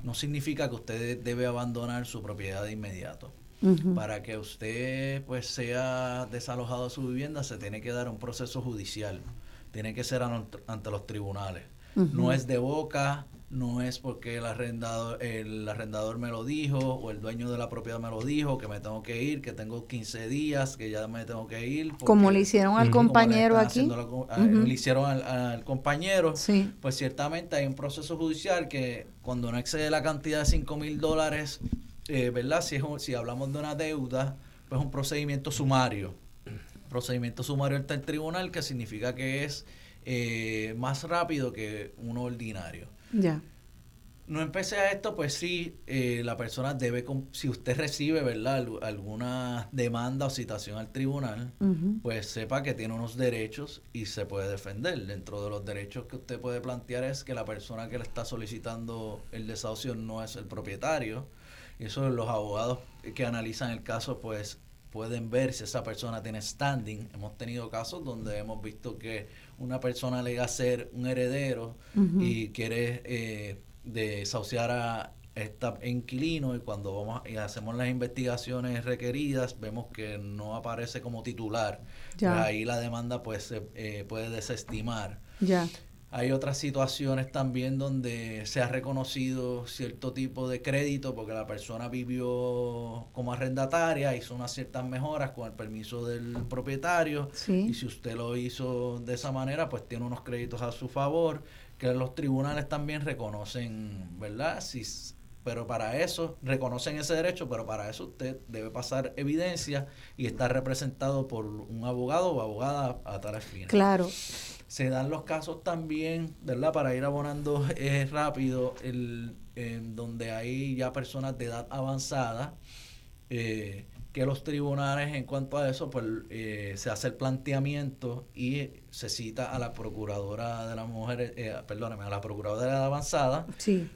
no significa que usted debe abandonar su propiedad de inmediato. Para que usted pues sea desalojado de su vivienda se tiene que dar un proceso judicial, tiene que ser ante los tribunales. No es de boca, no es porque el arrendador, el arrendador me lo dijo o el dueño de la propiedad me lo dijo, que me tengo que ir, que tengo 15 días, que ya me tengo que ir. como le hicieron al compañero aquí. Le hicieron al, compañero. Pues ciertamente hay un proceso judicial que cuando no excede la cantidad de 5 mil dólares, eh, ¿verdad? Si, es si hablamos de una deuda, pues es un procedimiento sumario. Procedimiento sumario ante el tribunal que significa que es eh, más rápido que uno ordinario. Ya. No empecé a esto, pues sí, eh, la persona debe, si usted recibe, ¿verdad?, alguna demanda o citación al tribunal, pues sepa que tiene unos derechos y se puede defender. Dentro de los derechos que usted puede plantear es que la persona que le está solicitando el desahucio no es el propietario. Y eso los abogados que analizan el caso, pues pueden ver si esa persona tiene standing. Hemos tenido casos donde hemos visto que una persona alega ser un heredero y quiere eh, desahuciar a, está inquilino y cuando vamos y hacemos las investigaciones requeridas vemos que no aparece como titular. Pues ahí la demanda pues se eh, puede desestimar. Ya. Hay otras situaciones también donde se ha reconocido cierto tipo de crédito porque la persona vivió como arrendataria, hizo unas ciertas mejoras con el permiso del propietario y si usted lo hizo de esa manera, pues tiene unos créditos a su favor que los tribunales también reconocen, ¿verdad? Si, pero para eso reconocen ese derecho, pero para eso usted debe pasar evidencia y estar representado por un abogado o abogada a tal fin. Claro se dan los casos también, ¿verdad? Para ir abonando eh, rápido, el, en donde hay ya personas de edad avanzada, eh, que los tribunales en cuanto a eso, pues eh, se hace el planteamiento y se cita a la procuradora de la mujer, eh, perdóname, a la procuradora de la avanzada,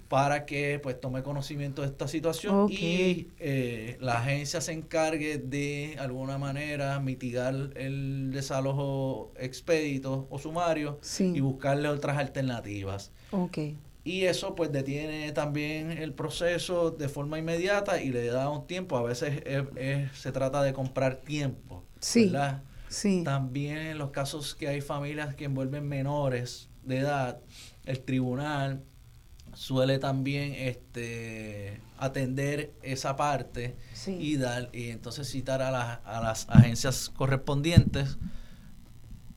para que pues tome conocimiento de esta situación y eh, la agencia se encargue de alguna manera mitigar el desalojo expedito o sumario y buscarle otras alternativas. Okay y eso pues detiene también el proceso de forma inmediata y le da un tiempo. A veces se trata de comprar tiempo. Sí, ¿verdad? Sí. También en los casos que hay familias que envuelven menores de edad, el tribunal suele también este atender esa parte y dar y entonces citar a, a las agencias correspondientes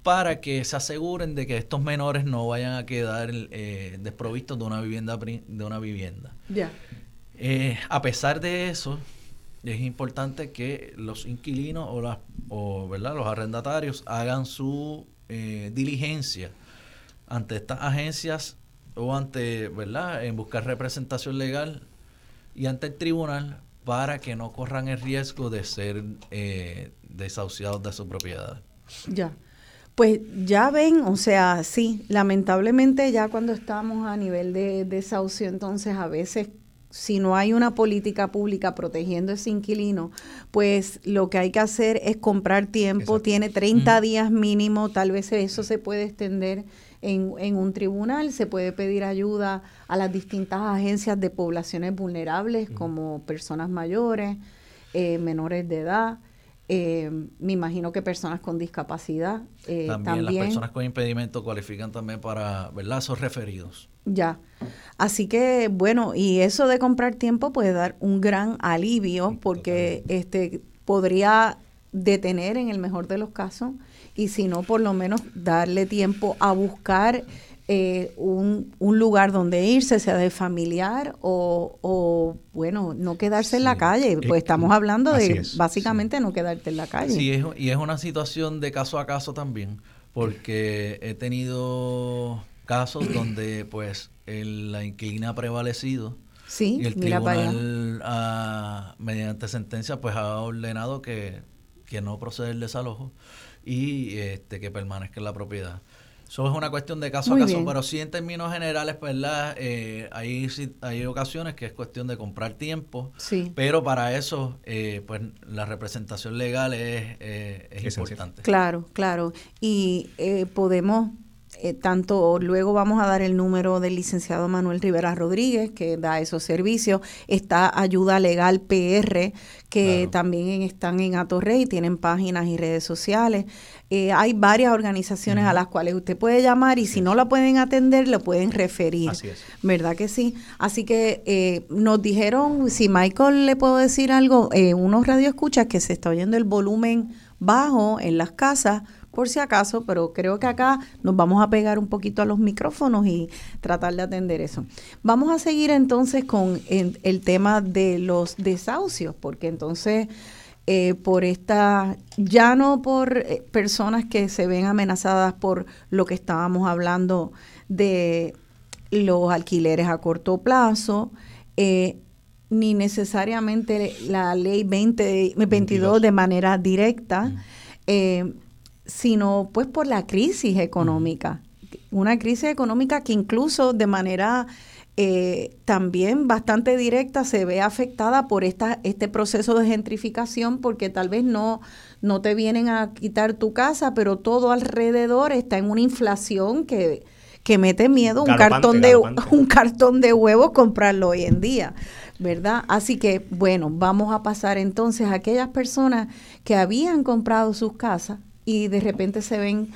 para que se aseguren de que estos menores no vayan a quedar eh, desprovistos de una vivienda de una vivienda. Eh, a pesar de eso, es importante que los inquilinos o, las, o ¿verdad? los arrendatarios hagan su eh, diligencia ante estas agencias o ante, ¿verdad?, en buscar representación legal y ante el tribunal para que no corran el riesgo de ser desahuciados de su propiedad. Ya. Pues ya ven, o sea, sí, lamentablemente ya cuando estamos a nivel de desahucio, entonces a veces si no hay una política pública protegiendo ese inquilino, pues lo que hay que hacer es comprar tiempo, tiene 30 días mínimo, tal vez eso se puede extender en, en, un tribunal, se puede pedir ayuda a las distintas agencias de poblaciones vulnerables como personas mayores, eh, menores de edad. Eh, me imagino que personas con discapacidad. Eh, también, las personas con impedimento cualifican también para, ¿verdad? Esos referidos. Ya. Así que, bueno, y eso de comprar tiempo puede dar un gran alivio porque este podría detener en el mejor de los casos y si no, por lo menos darle tiempo a buscar eh, un, un, lugar donde irse, sea de familiar o, bueno, no quedarse en la calle. Pues estamos hablando de básicamente no quedarte en la calle. Sí, y es una situación de caso a caso también, porque he tenido casos (clears throat) donde pues la inquilina ha prevalecido. Sí, y el tribunal mediante sentencia pues ha ordenado que, que no procede el desalojo y este que permanezca en la propiedad. Eso es una cuestión de caso a caso, pero sí en términos generales, ¿verdad? Eh, hay, hay ocasiones que es cuestión de comprar tiempo, sí. pero para eso, eh, pues la representación legal es, eh, es importante. Claro, claro. Y eh, podemos eh, tanto luego vamos a dar el número del licenciado Manuel Rivera Rodríguez, que da esos servicios. Está Ayuda Legal PR, que también están en Atorrey, tienen páginas y redes sociales. Eh, hay varias organizaciones a las cuales usted puede llamar y si no la pueden atender, lo pueden referir. Así es. ¿Verdad que sí? Así que eh, nos dijeron, si Michael le puedo decir algo, unos radioescuchas que se está oyendo el volumen bajo en las casas, por si acaso, pero creo que acá nos vamos a pegar un poquito a los micrófonos y tratar de atender eso. Vamos a seguir entonces con el, tema de los desahucios, porque entonces eh, por esta, ya no por eh, personas que se ven amenazadas por lo que estábamos hablando de los alquileres a corto plazo, eh, ni necesariamente la ley 2022 de manera directa sino pues por la crisis económica. Una crisis económica que incluso de manera eh, también bastante directa se ve afectada por esta, este proceso de gentrificación porque tal vez no, no te vienen a quitar tu casa, pero todo alrededor está en una inflación que, que mete miedo un cartón de (laughs) un cartón de huevos comprarlo hoy en día. ¿verdad? Así que, bueno, vamos a pasar entonces a aquellas personas que habían comprado sus casas y de repente se ven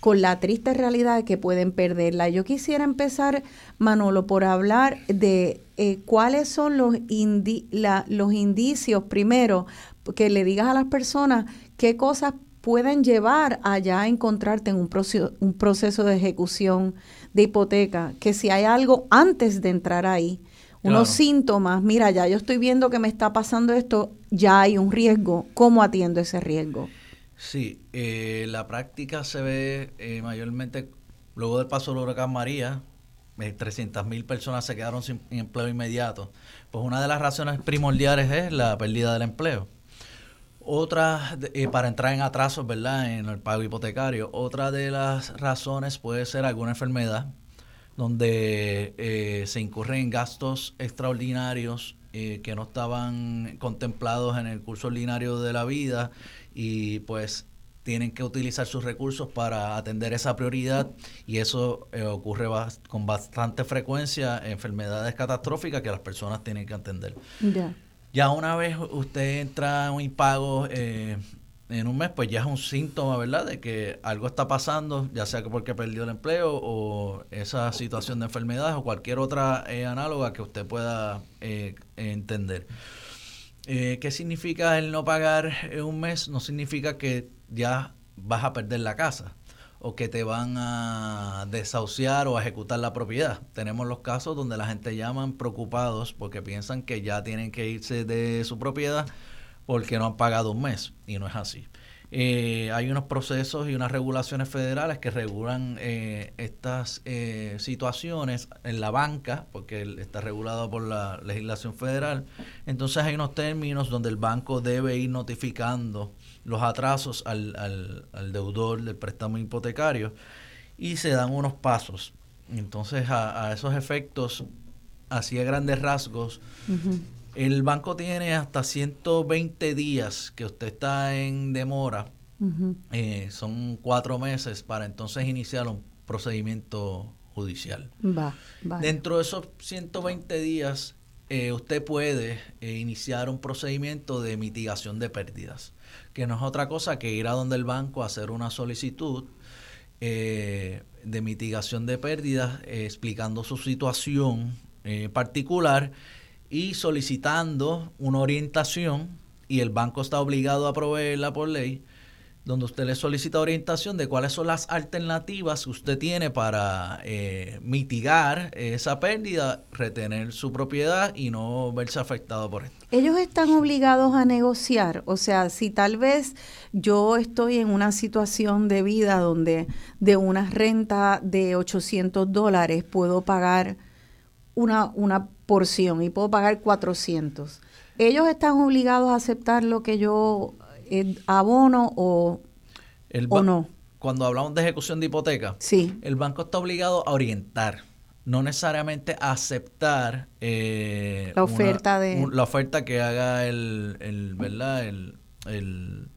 con la triste realidad de que pueden perderla. Yo quisiera empezar, Manolo, por hablar de eh, cuáles son los, los indicios, primero, que le digas a las personas qué cosas pueden llevar allá a encontrarte en un proceso, un proceso de ejecución de hipoteca, que si hay algo antes de entrar ahí, unos síntomas, mira, ya yo estoy viendo que me está pasando esto, ya hay un riesgo, ¿cómo atiendo ese riesgo? Sí, eh, la práctica se ve eh, mayormente luego del paso del huracán María, eh, 300 mil personas se quedaron sin empleo inmediato. Pues una de las razones primordiales es la pérdida del empleo. Otra, eh, para entrar en atrasos, ¿verdad? En el pago hipotecario. Otra de las razones puede ser alguna enfermedad donde se incurren en gastos extraordinarios que no estaban contemplados en el curso ordinario de la vida y pues tienen que utilizar sus recursos para atender esa prioridad y eso eh, ocurre con bastante frecuencia, enfermedades catastróficas que las personas tienen que atender. Ya una vez usted entra en un impago eh, en un mes, pues ya es un síntoma, ¿verdad?, de que algo está pasando, ya sea porque perdió el empleo o esa situación de enfermedad o cualquier otra eh, análoga que usted pueda entender. Eh, ¿Qué significa el no pagar un mes? No significa que ya vas a perder la casa o que te van a desahuciar o a ejecutar la propiedad. Tenemos los casos donde la gente llaman preocupados porque piensan que ya tienen que irse de su propiedad porque no han pagado un mes y no es así. Eh, hay unos procesos y unas regulaciones federales que regulan eh, estas eh, situaciones en la banca, porque está regulado por la legislación federal. Entonces hay unos términos donde el banco debe ir notificando los atrasos al, al, deudor del préstamo hipotecario y se dan unos pasos. Entonces a, esos efectos, así a grandes rasgos, el banco tiene hasta 120 días que usted está en demora. Eh, son cuatro meses para entonces iniciar un procedimiento judicial. Dentro de esos 120 días, eh, usted puede eh, iniciar un procedimiento de mitigación de pérdidas, que no es otra cosa que ir a donde el banco a hacer una solicitud de mitigación de pérdidas, explicando su situación particular y solicitando una orientación y el banco está obligado a proveerla por ley, donde usted le solicita orientación de cuáles son las alternativas que usted tiene para eh, mitigar esa pérdida, retener su propiedad y no verse afectado por esto. Ellos están obligados a negociar, o sea, si tal vez yo estoy en una situación de vida donde de una renta de 800 dólares puedo pagar una, una porción y puedo pagar 400. ¿Ellos están obligados a aceptar lo que yo eh, abono o, o no? Cuando hablamos de ejecución de hipoteca, sí. el banco está obligado a orientar, no necesariamente a aceptar eh, la oferta de la oferta que haga el, el verdad el, el,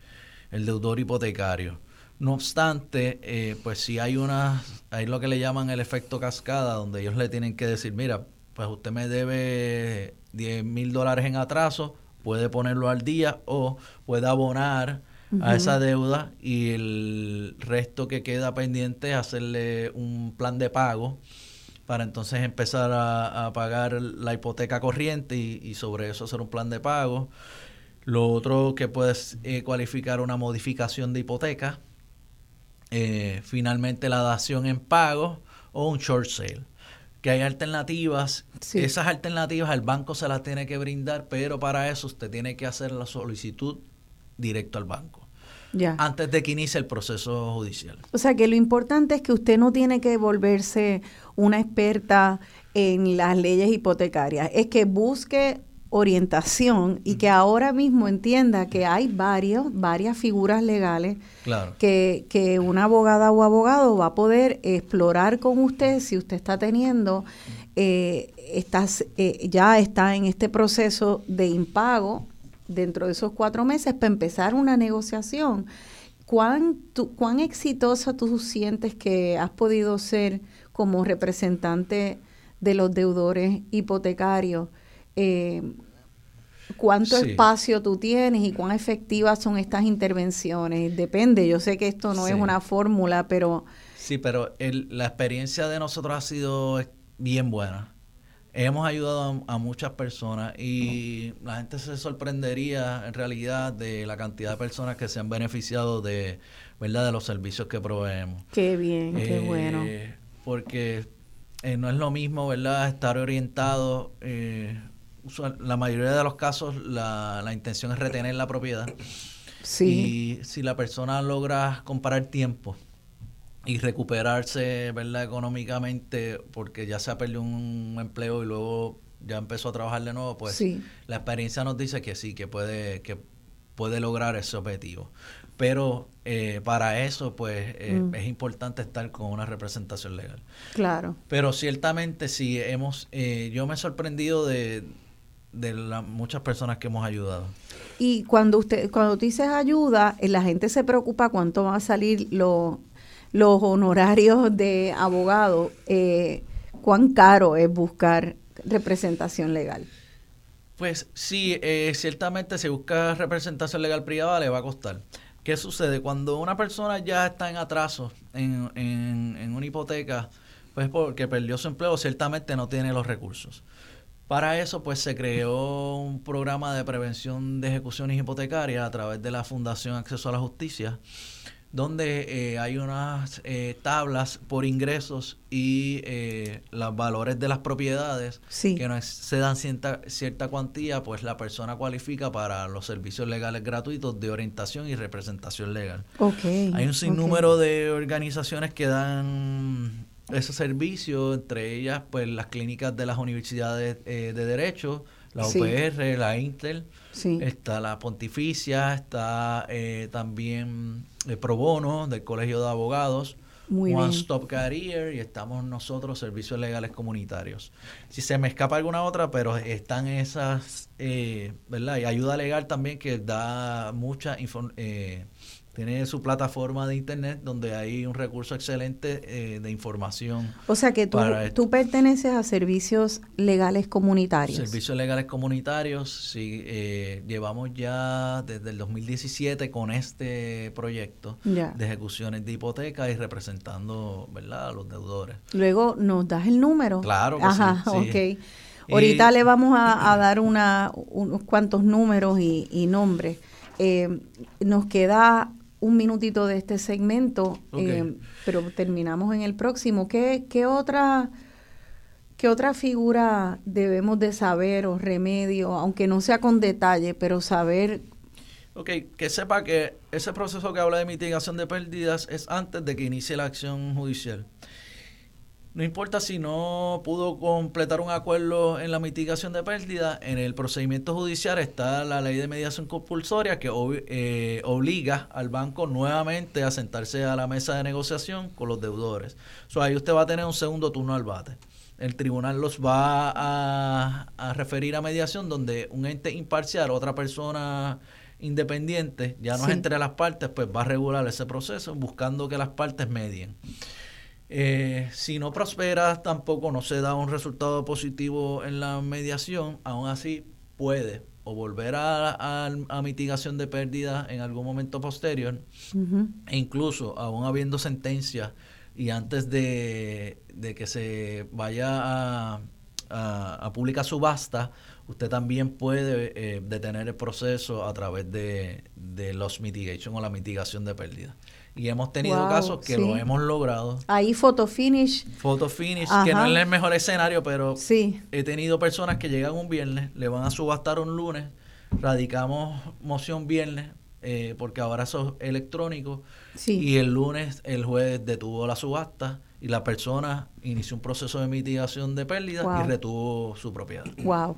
el deudor hipotecario. No obstante, eh, pues si hay una, hay lo que le llaman el efecto cascada, donde ellos le tienen que decir, mira, pues usted me debe 10 mil dólares en atraso, puede ponerlo al día o puede abonar a esa deuda y el resto que queda pendiente hacerle un plan de pago para entonces empezar a, pagar la hipoteca corriente y, sobre eso hacer un plan de pago. Lo otro que puedes eh, cualificar una modificación de hipoteca. Eh, finalmente la dación en pago o un short sale que hay alternativas. Esas alternativas el banco se las tiene que brindar, pero para eso usted tiene que hacer la solicitud directo al banco. Ya. Antes de que inicie el proceso judicial. O sea que lo importante es que usted no tiene que volverse una experta en las leyes hipotecarias, es que busque orientación y que ahora mismo entienda que hay varios, varias figuras legales que, que una abogada o abogado va a poder explorar con usted si usted está teniendo, eh, estás, eh, ya está en este proceso de impago dentro de esos cuatro meses para empezar una negociación. ¿cuán, ¿cuán exitosa tú sientes que has podido ser como representante de los deudores hipotecarios? Eh, ¿Cuánto espacio tú tienes y cuán efectivas son estas intervenciones? Depende, yo sé que esto no es una fórmula, pero... Sí, pero la experiencia de nosotros ha sido bien buena. Hemos ayudado a, muchas personas y la gente se sorprendería en realidad de la cantidad de personas que se han beneficiado de, ¿verdad? de los servicios que proveemos. Qué bien, qué eh, bueno. Porque eh, no es lo mismo, ¿verdad? Estar orientado eh, la mayoría de los casos la, la intención es retener la propiedad. Sí. Y si la persona logra comparar tiempo y recuperarse, ¿verdad? Económicamente, porque ya se ha perdido un empleo y luego ya empezó a trabajar de nuevo, pues la experiencia nos dice que sí, que puede, que puede lograr ese objetivo. Pero eh, para eso, pues, eh, mm. es importante estar con una representación legal. Claro. Pero ciertamente sí, hemos, eh, yo me he sorprendido de, de las muchas personas que hemos ayudado. Y cuando usted, cuando dices ayuda, eh, la gente se preocupa cuánto van a salir los, los honorarios de abogado, eh, cuán caro es buscar representación legal. Pues sí, eh, ciertamente si busca representación legal privada le va a costar. ¿Qué sucede? Cuando una persona ya está en atraso en, en, en una hipoteca, pues porque perdió su empleo, ciertamente no tiene los recursos. Para eso, pues se creó un programa de prevención de ejecuciones hipotecarias a través de la Fundación Acceso a la Justicia, donde eh, hay unas eh, tablas por ingresos y eh, los valores de las propiedades que no dan cierta, cierta cuantía, pues la persona cualifica para los servicios legales gratuitos de orientación y representación legal. hay un sinnúmero de organizaciones que dan ese servicio, entre ellas pues las clínicas de las universidades eh, de Derecho, la UPR, la Intel, está la Pontificia, está eh, también el Pro Bono del Colegio de Abogados, One Stop Career y estamos nosotros, Servicios Legales Comunitarios. Si se me escapa alguna otra, pero están esas, eh, ¿verdad? Y ayuda legal también que da mucha información. Tiene su plataforma de internet donde hay un recurso excelente eh, de información. O sea que tú, tú, perteneces a servicios legales comunitarios. Servicios legales comunitarios, sí. Eh, llevamos ya desde el 2017 con este proyecto de ejecuciones de hipoteca y representando ¿verdad? a los deudores. Luego nos das el número. Claro que Ajá, ok. Ahorita le vamos a, dar una, unos cuantos números y, nombres. Eh, nos queda un minutito de este segmento, eh, pero terminamos en el próximo. ¿Qué, qué, otra, ¿Qué otra figura debemos de saber o remedio, aunque no sea con detalle, pero saber... Ok, que sepa que ese proceso que habla de mitigación de pérdidas es antes de que inicie la acción judicial. No importa si no pudo completar un acuerdo en la mitigación de pérdida, en el procedimiento judicial está la ley de mediación compulsoria que eh, obliga al banco nuevamente a sentarse a la mesa de negociación con los deudores. So, ahí usted va a tener un segundo turno al bate. El tribunal los va a, referir a mediación donde un ente imparcial, otra persona independiente, ya no es entre las partes, pues va a regular ese proceso buscando que las partes medien. Eh, si no prospera, tampoco no se da un resultado positivo en la mediación, aún así puede o volver a, a, mitigación de pérdida en algún momento posterior, e incluso aún habiendo sentencia y antes de, que se vaya a, a, pública subasta, usted también puede eh, detener el proceso a través de, de los mitigation o la mitigación de pérdida. Y hemos tenido casos que lo hemos logrado. Ahí photo finish. Photo finish, que no es el mejor escenario, pero sí. he tenido personas que llegan un viernes, le van a subastar un lunes, radicamos moción viernes, eh, porque ahora eso es electrónico, y el lunes el juez detuvo la subasta y la persona inició un proceso de mitigación de pérdida y retuvo su propiedad. Wow.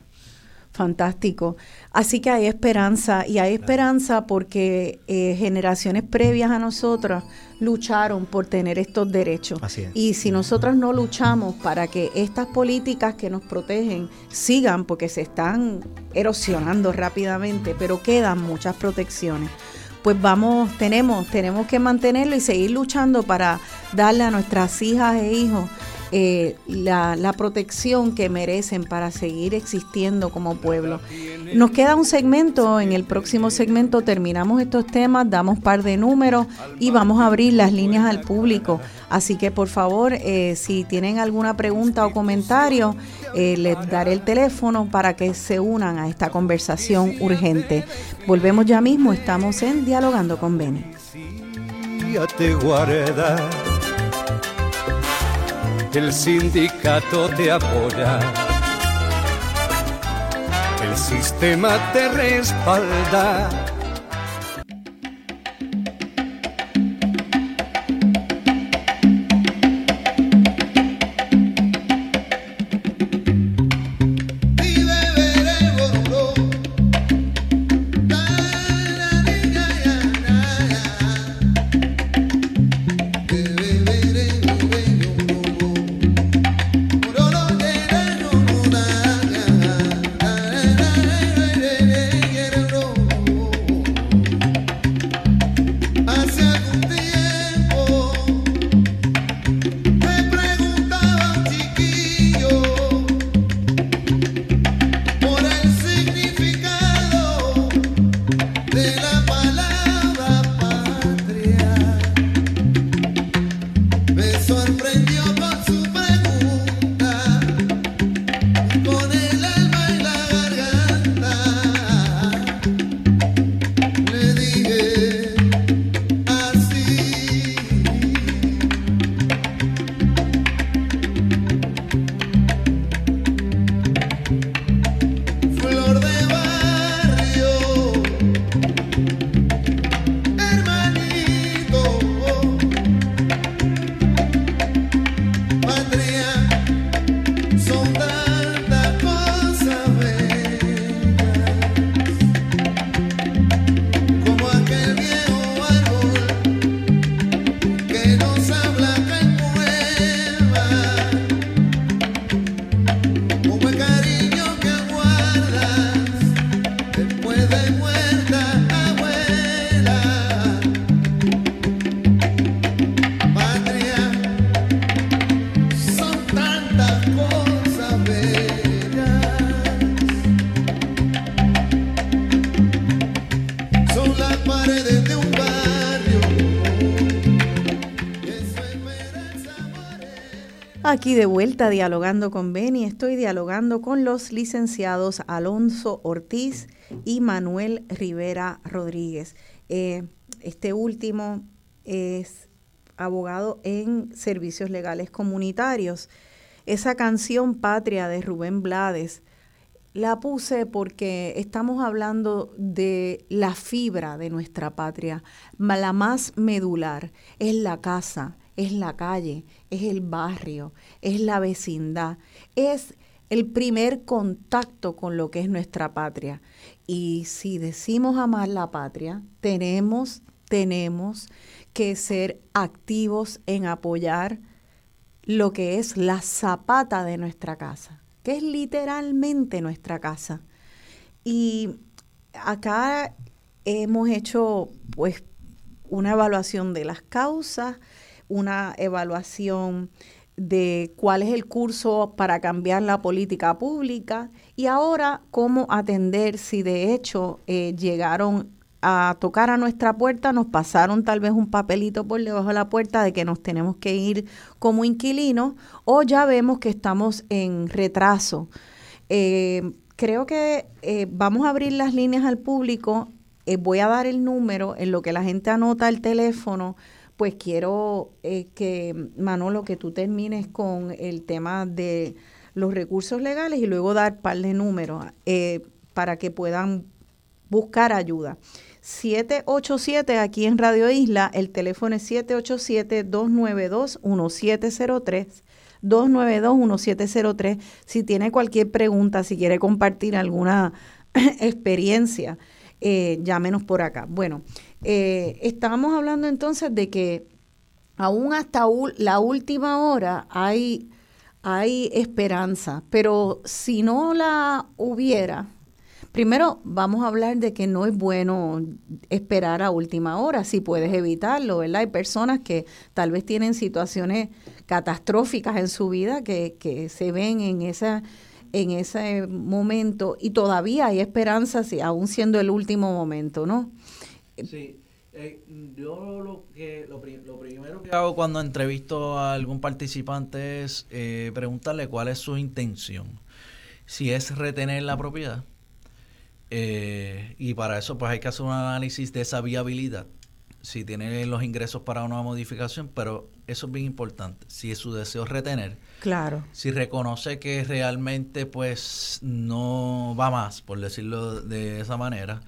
Fantástico. Así que hay esperanza y hay esperanza porque eh, generaciones previas a nosotras lucharon por tener estos derechos. Y si nosotras no luchamos para que estas políticas que nos protegen sigan, porque se están erosionando rápidamente, pero quedan muchas protecciones. pues vamos, tenemos, tenemos que mantenerlo y seguir luchando para darle a nuestras hijas e hijos eh, la, protección que merecen para seguir existiendo como pueblo. Nos queda un segmento, en el próximo segmento terminamos estos temas, damos par de números y vamos a abrir las líneas al público. Así que por favor, eh, si tienen alguna pregunta o comentario, eh, les daré el teléfono para que se unan a esta conversación urgente. Volvemos ya mismo, estamos en Dialogando con Beni el sindicato te apoya, el sistema te respalda aquí de vuelta dialogando con Beni. Estoy dialogando con los licenciados Alonso Ortiz y Manuel Rivera Rodríguez. Eh, este último es abogado en servicios legales comunitarios. Esa canción Patria de Rubén Blades la puse porque estamos hablando de la fibra de nuestra patria, la más medular, es la casa, es la calle, es el barrio, es la vecindad, es el primer contacto con lo que es nuestra patria. Y si decimos amar la patria, tenemos, tenemos que ser activos en apoyar lo que es la zapata de nuestra casa, que es literalmente nuestra casa. Y acá hemos hecho pues una evaluación de las causas, una evaluación de cuál es el curso para cambiar la política pública y ahora cómo atender si de hecho eh, llegaron a tocar a nuestra puerta, nos pasaron tal vez un papelito por debajo de la puerta de que nos tenemos que ir como inquilinos o ya vemos que estamos en retraso. Eh, creo que eh, vamos a abrir las líneas al público. voy a dar el número en lo que la gente anota el teléfono pues quiero eh, que, Manolo, que tú termines con el tema de los recursos legales y luego dar par de números eh, para que puedan buscar ayuda. 787 aquí en Radio Isla, el teléfono es 787-292-1703. 292-1703. Si tiene cualquier pregunta, si quiere compartir alguna (laughs) experiencia, eh, llámenos por acá. Bueno, eh, estábamos hablando entonces de que aún hasta la última hora hay, hay esperanza, pero si no la hubiera, primero vamos a hablar de que no es bueno esperar a última hora, si puedes evitarlo, ¿verdad? Hay personas que tal vez tienen situaciones catastróficas en su vida que, que se ven en esa en ese momento y todavía hay esperanza, si, aún siendo el último momento, ¿no? Sí. Eh, yo lo, que, lo, primero que hago cuando entrevisto a algún participante es eh, preguntarle cuál es su intención. Si es retener la propiedad. Eh, y para eso pues hay que hacer un análisis de esa viabilidad. Si tiene los ingresos para una modificación, pero eso es bien importante. Si es su deseo retener. Claro. Si reconoce que realmente pues no va más, por decirlo de esa manera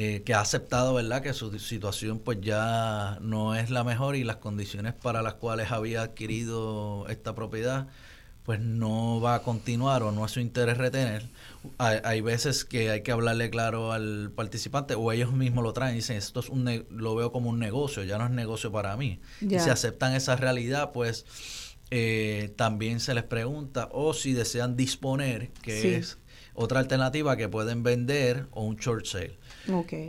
eh, que ha aceptado, ¿verdad?, que su situación pues ya no es la mejor y las condiciones para las cuales había adquirido esta propiedad pues no va a continuar o no es su interés retener. Hay, veces que hay que hablarle claro al participante o ellos mismos lo traen y dicen, esto es un lo veo como un negocio, ya no es negocio para mí. Y si aceptan esa realidad, pues eh, también se les pregunta o si desean disponer, que es otra alternativa que pueden vender o un short sale.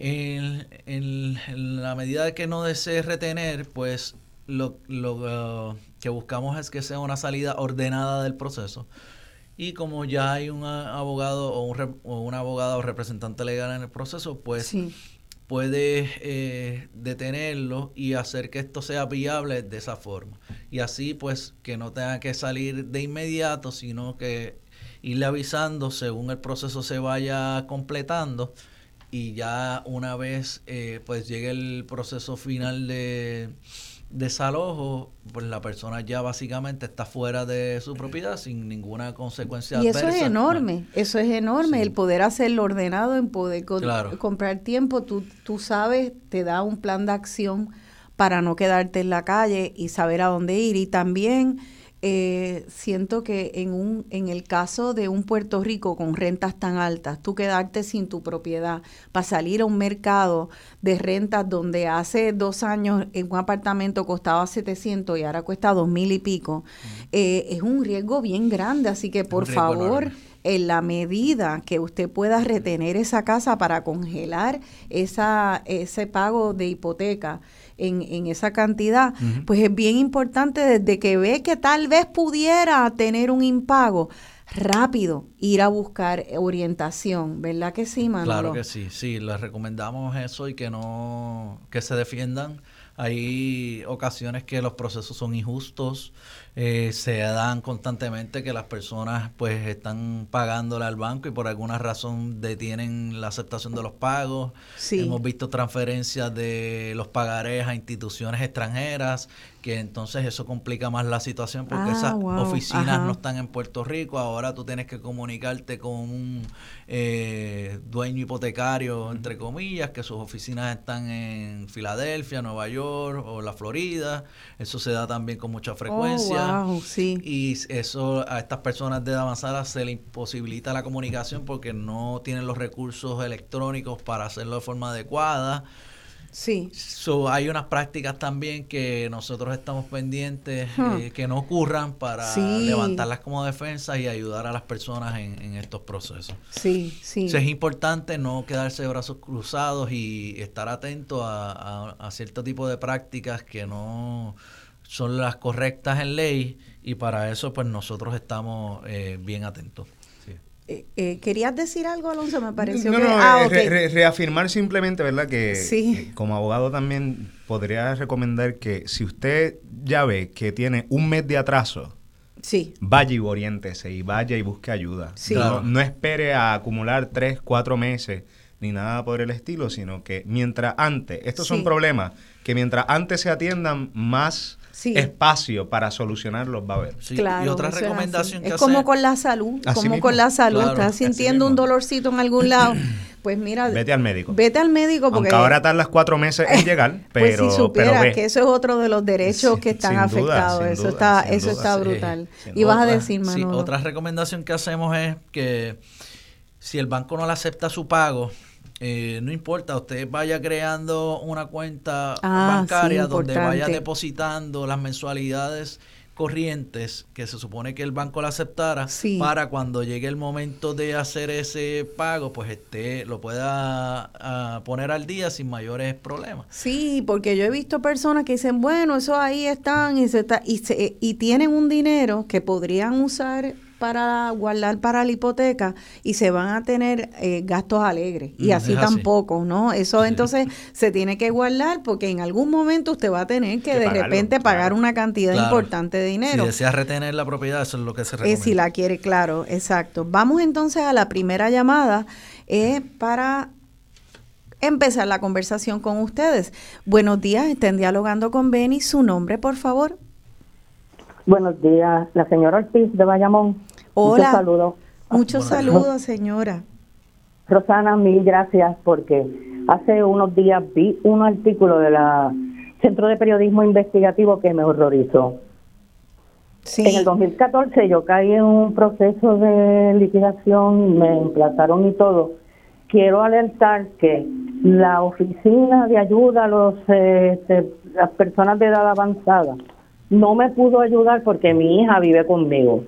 En, en, la medida de que no desee retener, pues lo, lo uh, que buscamos es que sea una salida ordenada del proceso. Y como ya hay un abogado o un, o un abogado o representante legal en el proceso, pues puede eh, detenerlo y hacer que esto sea viable de esa forma. Y así pues que no tenga que salir de inmediato, sino que irle avisando según el proceso se vaya completando y ya una vez eh, pues llegue el proceso final de desalojo, pues la persona ya básicamente está fuera de su propiedad sin ninguna consecuencia. Y eso es enorme, eso es enorme, el poder hacerlo ordenado, en poder comprar tiempo, tú, tú sabes, te da un plan de acción para no quedarte en la calle y saber a dónde ir. Y también eh, siento que en, un, en el caso de un Puerto Rico con rentas tan altas, tú quedarte sin tu propiedad para salir a un mercado de rentas donde hace dos años en un apartamento costaba 700 y ahora cuesta dos mil y pico, eh, es un riesgo bien grande. Así que por favor, en la medida que usted pueda retener esa casa para congelar esa, ese pago de hipoteca, en, esa cantidad, pues es bien importante desde que ve que tal vez pudiera tener un impago, rápido ir a buscar orientación, ¿verdad que sí, Manolo? Claro que sí, sí, les recomendamos eso y que no, que se defiendan. Hay ocasiones que los procesos son injustos, eh, se dan constantemente que las personas pues están pagándole al banco y por alguna razón detienen la aceptación de los pagos. Hemos visto transferencias de los pagarés a instituciones extranjeras que entonces eso complica más la situación porque esas ah, oficinas no están en Puerto Rico, ahora tú tienes que comunicarte con un eh, dueño hipotecario, entre comillas, que sus oficinas están en Filadelfia, Nueva York o la Florida, eso se da también con mucha frecuencia. Y eso a estas personas de avanzada se le imposibilita la comunicación porque no tienen los recursos electrónicos para hacerlo de forma adecuada. Sí. hay unas prácticas también que nosotros estamos pendientes hmm. eh, que no ocurran para levantarlas como defensa y ayudar a las personas en, estos procesos. Sí, sí. es importante no quedarse de brazos cruzados y estar atento a, a cierto tipo de prácticas que no son las correctas en ley y para eso pues nosotros estamos eh, bien atentos. Eh, eh, ¿Querías decir algo, Alonso? Me pareció no, que... No, ah, reafirmar simplemente, ¿verdad? Que como abogado también podría recomendar que si usted ya ve que tiene un mes de atraso, sí. vaya y oriéntese y vaya y busque ayuda. No, no espere a acumular tres, cuatro meses ni nada por el estilo, sino que mientras antes, estos son problemas que mientras antes se atiendan, más espacio para solucionarlos va a haber. y otra recomendación es, como con la salud, como con la salud, estás sintiendo un dolorcito en algún lado, (clears throat) pues mira, vete al médico. Vete al médico porque Aunque ahora las cuatro meses en (laughs) llegar, pero pues si supieras que eso es otro de los derechos que están afectados, eso está eso está brutal. y vas a decir, Manolo. otra recomendación que hacemos es que si el banco no le acepta su pago, eh, no importa, usted vaya creando una cuenta ah, bancaria donde vaya depositando las mensualidades corrientes que se supone que el banco la aceptara para cuando llegue el momento de hacer ese pago, pues este lo pueda ah, poner al día sin mayores problemas. Sí, porque yo he visto personas que dicen, bueno, eso ahí están y, se está, y, se, y tienen un dinero que podrían usar para guardar para la hipoteca y se van a tener eh, gastos alegres y mm, así tampoco, ¿no? Eso entonces se tiene que guardar porque en algún momento usted va a tener que, de repente pagar una cantidad importante de dinero. Si desea retener la propiedad, eso es lo que se recomienda. Eh, si la quiere, claro, exacto. Vamos entonces a la primera llamada eh, para empezar la conversación con ustedes. Buenos días, estén dialogando con Benny. Su nombre, por favor. Buenos días, la señora Ortiz de Bayamón. Hola. Muchos saludos. Muchos saludos, señora. Rosana, mil gracias porque hace unos días vi un artículo de la Centro de Periodismo Investigativo que me horrorizó. Sí. En el 2014 yo caí en un proceso de liquidación, me emplazaron y todo. Quiero alertar que la oficina de ayuda a los, este, las personas de edad avanzada no me pudo ayudar porque mi hija vive conmigo.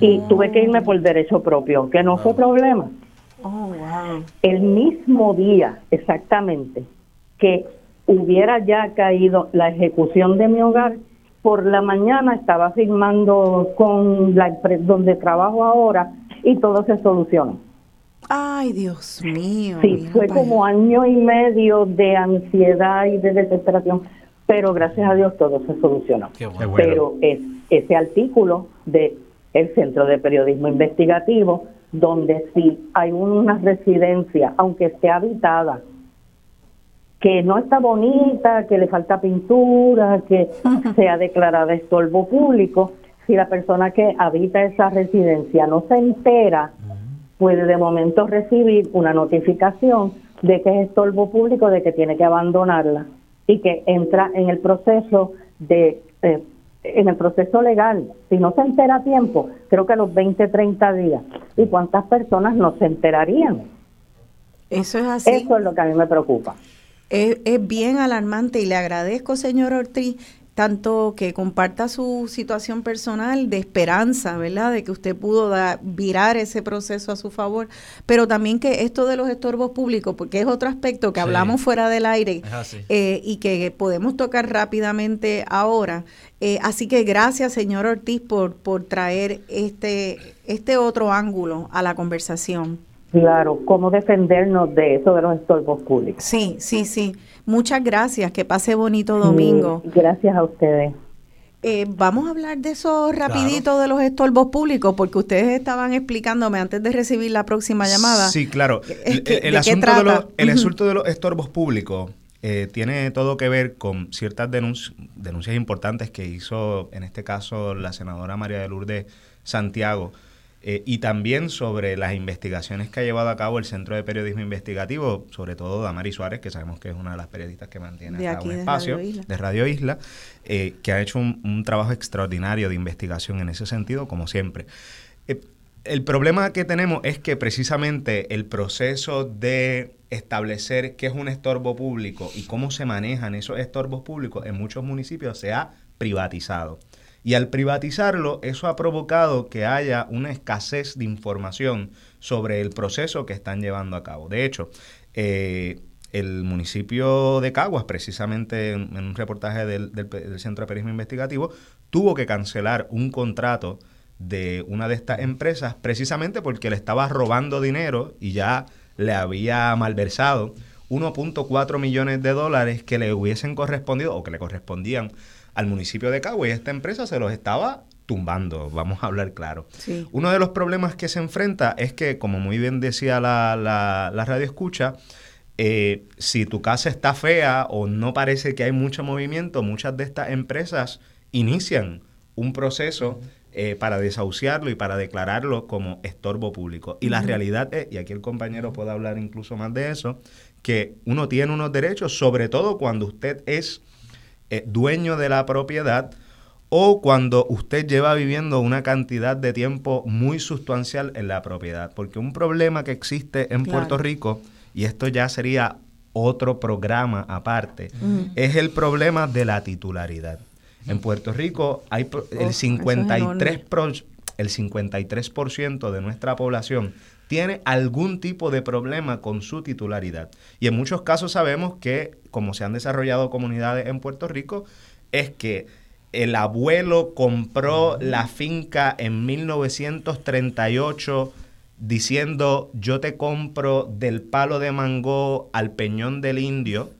Y tuve que irme por derecho propio, que no fue problema. Oh, El mismo día, exactamente, que hubiera ya caído la ejecución de mi hogar, por la mañana estaba firmando con la empresa donde trabajo ahora y todo se solucionó. Ay, Dios mío. Sí, fue como año y medio de ansiedad y de desesperación pero gracias a Dios todo se solucionó. Pero es ese artículo de el Centro de Periodismo Investigativo, donde si hay una residencia, aunque esté habitada, que no está bonita, que le falta pintura, que (laughs) sea declarada estorbo público, si la persona que habita esa residencia no se entera, puede de momento recibir una notificación de que es estorbo público, de que tiene que abandonarla y que entra en el proceso de eh, en el proceso legal. Si no se entera a tiempo, creo que a los 20, 30 días. ¿Y cuántas personas no se enterarían? Eso es así. Eso es lo que a mí me preocupa. Es, es bien alarmante y le agradezco, señor Ortiz, tanto que comparta su situación personal de esperanza, ¿verdad? De que usted pudo virar ese proceso a su favor, pero también que esto de los estorbos públicos, porque es otro aspecto que hablamos fuera del aire eh, y que podemos tocar rápidamente ahora. Eh, así que gracias, señor Ortiz, por, por traer este, este otro ángulo a la conversación. Claro, cómo defendernos de eso de los estorbos públicos. Sí, sí, sí. Muchas gracias, que pase bonito domingo. gracias a ustedes. Eh, vamos a hablar de eso rapidito de los estorbos públicos, porque ustedes estaban explicándome antes de recibir la próxima llamada. Sí, claro. el, asunto de los, el asunto de los estorbos públicos eh, tiene todo que ver con ciertas denuncias importantes que hizo, en este caso, la senadora María de Lourdes Santiago eh, y también sobre las investigaciones que ha llevado a cabo el Centro de Periodismo Investigativo, sobre todo Damari Suárez, que sabemos que es una de las periodistas que mantiene acá un espacio de Radio Isla, eh, que ha hecho un, trabajo extraordinario de investigación en ese sentido, como siempre. Eh, el problema que tenemos es que precisamente el proceso de establecer qué es un estorbo público y cómo se manejan esos estorbos públicos en muchos municipios se ha privatizado. Y al privatizarlo, eso ha provocado que haya una escasez de información sobre el proceso que están llevando a cabo. De hecho, eh, el municipio de Caguas, precisamente en, un reportaje del, Centro de Periodismo Investigativo, tuvo que cancelar un contrato de una de estas empresas precisamente porque le estaba robando dinero y ya le había malversado 1.4 millones de dólares que le hubiesen correspondido o que le correspondían al municipio de Cagua y esta empresa se los estaba tumbando, vamos a hablar claro. Uno de los problemas que se enfrenta es que, como muy bien decía la, la, radio escucha, eh, si tu casa está fea o no parece que hay mucho movimiento, muchas de estas empresas inician un proceso eh, para desahuciarlo y para declararlo como estorbo público. Y la realidad es, y aquí el compañero puede hablar incluso más de eso, que uno tiene unos derechos, sobre todo cuando usted es eh, dueño de la propiedad o cuando usted lleva viviendo una cantidad de tiempo muy sustancial en la propiedad. Porque un problema que existe en Puerto Rico, y esto ya sería otro programa aparte, es el problema de la titularidad. En Puerto Rico hay el 53 el 53% de nuestra población tiene algún tipo de problema con su titularidad. Y en muchos casos sabemos que, como se han desarrollado comunidades en Puerto Rico, es que el abuelo compró la finca en 1938 diciendo yo te compro del palo de mango al peñón del indio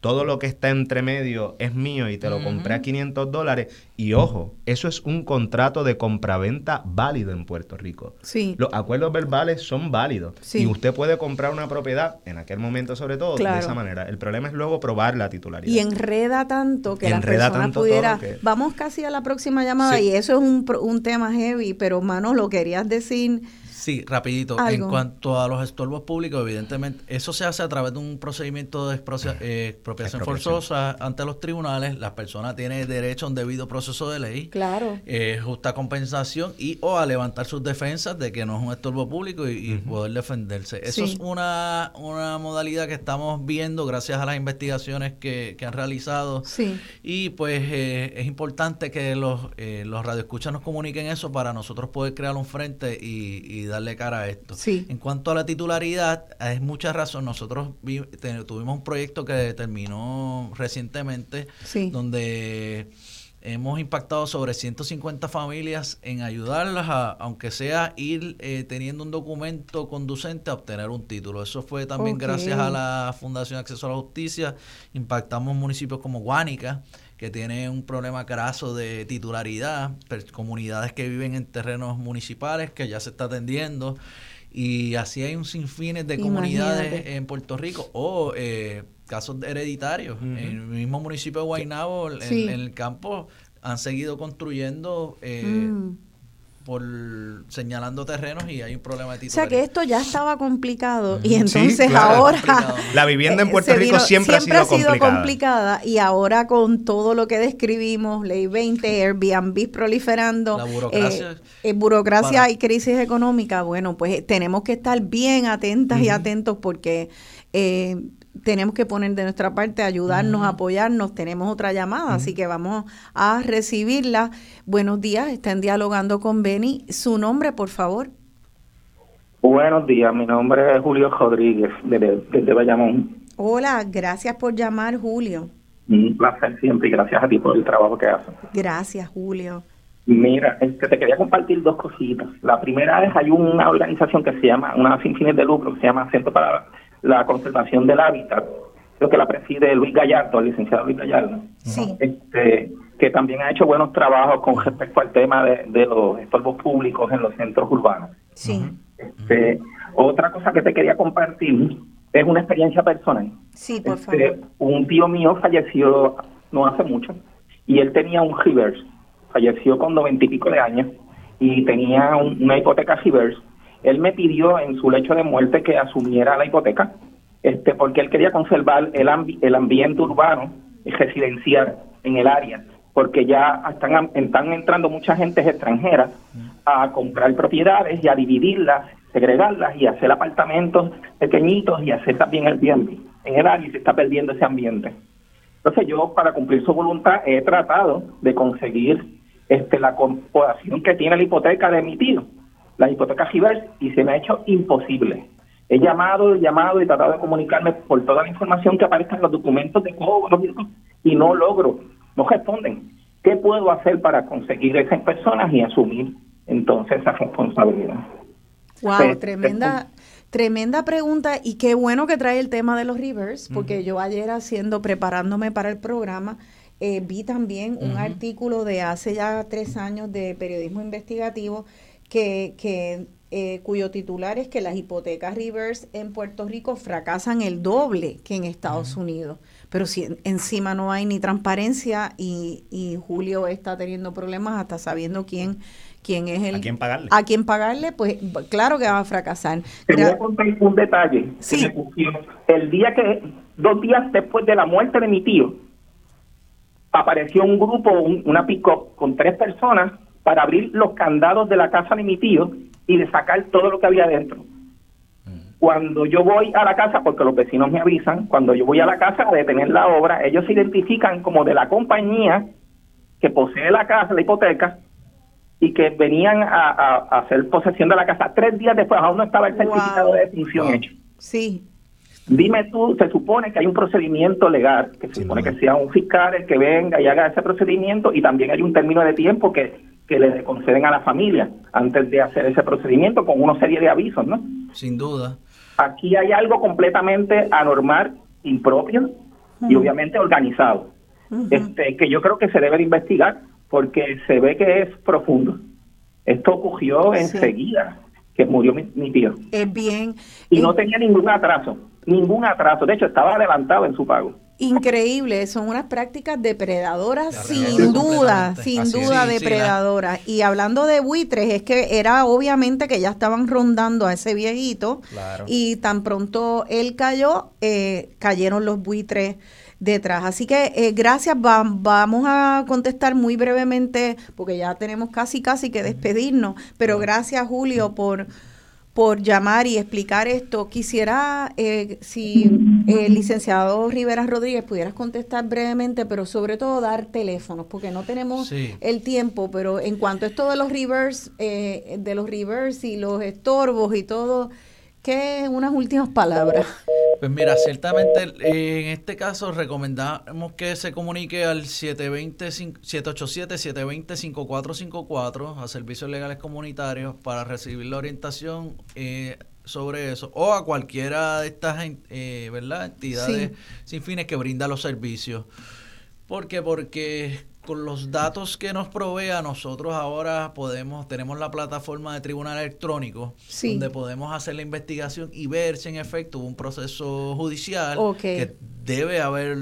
todo lo que está entre medio es mío y te lo compré a 500 dólares. Y ojo, eso es un contrato de compraventa válido en Puerto Rico. Sí. Los acuerdos verbales son válidos. Y usted puede comprar una propiedad, en aquel momento sobre todo, de esa manera. El problema es luego probar la titularidad. Y enreda tanto que la persona pudiera... Vamos casi a la próxima llamada y eso es un, un tema heavy, pero lo querías decir Sí, rapidito. En cuanto a los estorbos públicos, evidentemente, eso se hace a través de un procedimiento de eh, expropiación, forzosa ante los tribunales. La persona tiene derecho a un debido proceso de ley. Claro. Eh, justa compensación y o a levantar sus defensas de que no es un estorbo público y, poder defenderse. Eso es una, una modalidad que estamos viendo gracias a las investigaciones que, han realizado. Sí. Y pues eh, es importante que los, los radioescuchas nos comuniquen eso para nosotros poder crear un frente y, y dar darle cara a esto. En cuanto a la titularidad, es mucha razón. Nosotros tuvimos un proyecto que terminó recientemente, donde hemos impactado sobre 150 familias en ayudarlas a, aunque sea ir eh, teniendo un documento conducente a obtener un título. Eso fue también gracias a la Fundación Acceso a la Justicia. Impactamos municipios como Guánica, que tiene un problema graso de titularidad, comunidades que viven en terrenos municipales que ya se está atendiendo y así hay un sinfín de comunidades en Puerto Rico o eh, casos hereditarios. En el mismo municipio de Guaynabo, en, el campo, han seguido construyendo eh, mm por señalando terrenos y hay un problema de título. O sea que esto ya estaba complicado y entonces ahora (laughs) la vivienda en Puerto Rico siempre, ha sido, complicada. y ahora con todo lo que describimos, ley 20, Airbnb proliferando, la burocracia, eh, burocracia y crisis económica, bueno, pues tenemos que estar bien atentas y atentos porque eh, tenemos que poner de nuestra parte, ayudarnos, apoyarnos. Tenemos otra llamada, así que vamos a recibirla. Buenos días, están dialogando con Beni. Su nombre, por favor. Buenos días, mi nombre es Julio Rodríguez, desde, desde Bayamón. Hola, gracias por llamar, Julio. Un placer siempre y gracias a ti por el trabajo que haces. Gracias, Julio. Mira, este, te quería compartir dos cositas. La primera es, hay una organización que se llama, una sin fines de lucro, que se llama Centro para la conservación del hábitat, creo que la preside Luis Gallardo, el licenciado Luis Gallardo, este, que también ha hecho buenos trabajos con respecto al tema de, los estorbos públicos en los centros urbanos. Sí. Este, otra cosa que te quería compartir es una experiencia personal. Sí, por este, favor. Un tío mío falleció no hace mucho y él tenía un reverse, falleció con noventa y pico de años y tenía una hipoteca reverse él me pidió en su lecho de muerte que asumiera la hipoteca, este, porque él quería conservar el, el ambiente urbano y residencial en el área, porque ya están, están entrando mucha gente extranjera a comprar propiedades y a dividirlas, segregarlas y hacer apartamentos pequeñitos y hacer también el bien en el área y se está perdiendo ese ambiente. Entonces yo, para cumplir su voluntad, he tratado de conseguir este, la compodación que tiene la hipoteca de mi tío la hipoteca reverse y se me ha hecho imposible. He llamado, he llamado y tratado de comunicarme por toda la información que aparezca en los documentos de cobro y no logro, no responden. ¿Qué puedo hacer para conseguir esas personas y asumir entonces esa responsabilidad? Wow, tremenda, tremenda pregunta y qué bueno que trae el tema de los reverse, porque yo ayer haciendo, preparándome para el programa, eh, vi también un artículo de hace ya tres años de periodismo investigativo que, que eh, cuyo titular es que las hipotecas reverse en Puerto Rico fracasan el doble que en Estados Unidos. Pero si encima no hay ni transparencia y, y, Julio está teniendo problemas hasta sabiendo quién quién es el a quién pagarle a quién pagarle pues claro que va a fracasar te voy a contar un detalle sí. el día que dos días después de la muerte de mi tío apareció un grupo una pick con tres personas para abrir los candados de la casa de mi tío y de sacar todo lo que había dentro. Cuando yo voy a la casa, porque los vecinos me avisan, cuando yo voy a la casa a detener la obra, ellos se identifican como de la compañía que posee la casa, la hipoteca, y que venían a, hacer posesión de la casa tres días después, aún no estaba el certificado de defunción hecho. Sí. Dime tú, se supone que hay un procedimiento legal, que se supone que sea un fiscal el que venga y haga ese procedimiento, y también hay un término de tiempo que, que le conceden a la familia antes de hacer ese procedimiento con una serie de avisos, ¿no? Sin duda. Aquí hay algo completamente anormal, impropio y obviamente organizado, este, que yo creo que se debe de investigar porque se ve que es profundo. Esto ocurrió enseguida que murió mi, tío. Es bien. Y no tenía ningún atraso, ningún atraso. De hecho, estaba adelantado en su pago. Increíble, son unas prácticas depredadoras, sin duda, sin duda depredadoras. Y hablando de buitres, es que era obviamente que ya estaban rondando a ese viejito y tan pronto él cayó, eh, cayeron los buitres detrás. Así que eh, gracias, vamos a contestar muy brevemente, porque ya tenemos casi, casi que despedirnos, pero gracias Julio por por llamar y explicar esto. Quisiera, eh, si el licenciado Rivera Rodríguez pudieras contestar brevemente, pero sobre todo dar teléfonos, porque no tenemos el tiempo, pero en cuanto a esto de los reverse, eh, de los reverse y los estorbos y todo, ¿Qué unas últimas palabras? Pues mira, ciertamente en este caso recomendamos que se comunique al 787-720-5454 a Servicios Legales Comunitarios para recibir la orientación eh, sobre eso o a cualquiera de estas eh, ¿verdad? entidades sin fines que brinda los servicios. ¿Por qué? Porque con los datos que nos provea, nosotros ahora podemos, tenemos la plataforma de tribunal electrónico, donde podemos hacer la investigación y ver si en efecto hubo un proceso judicial que debe haber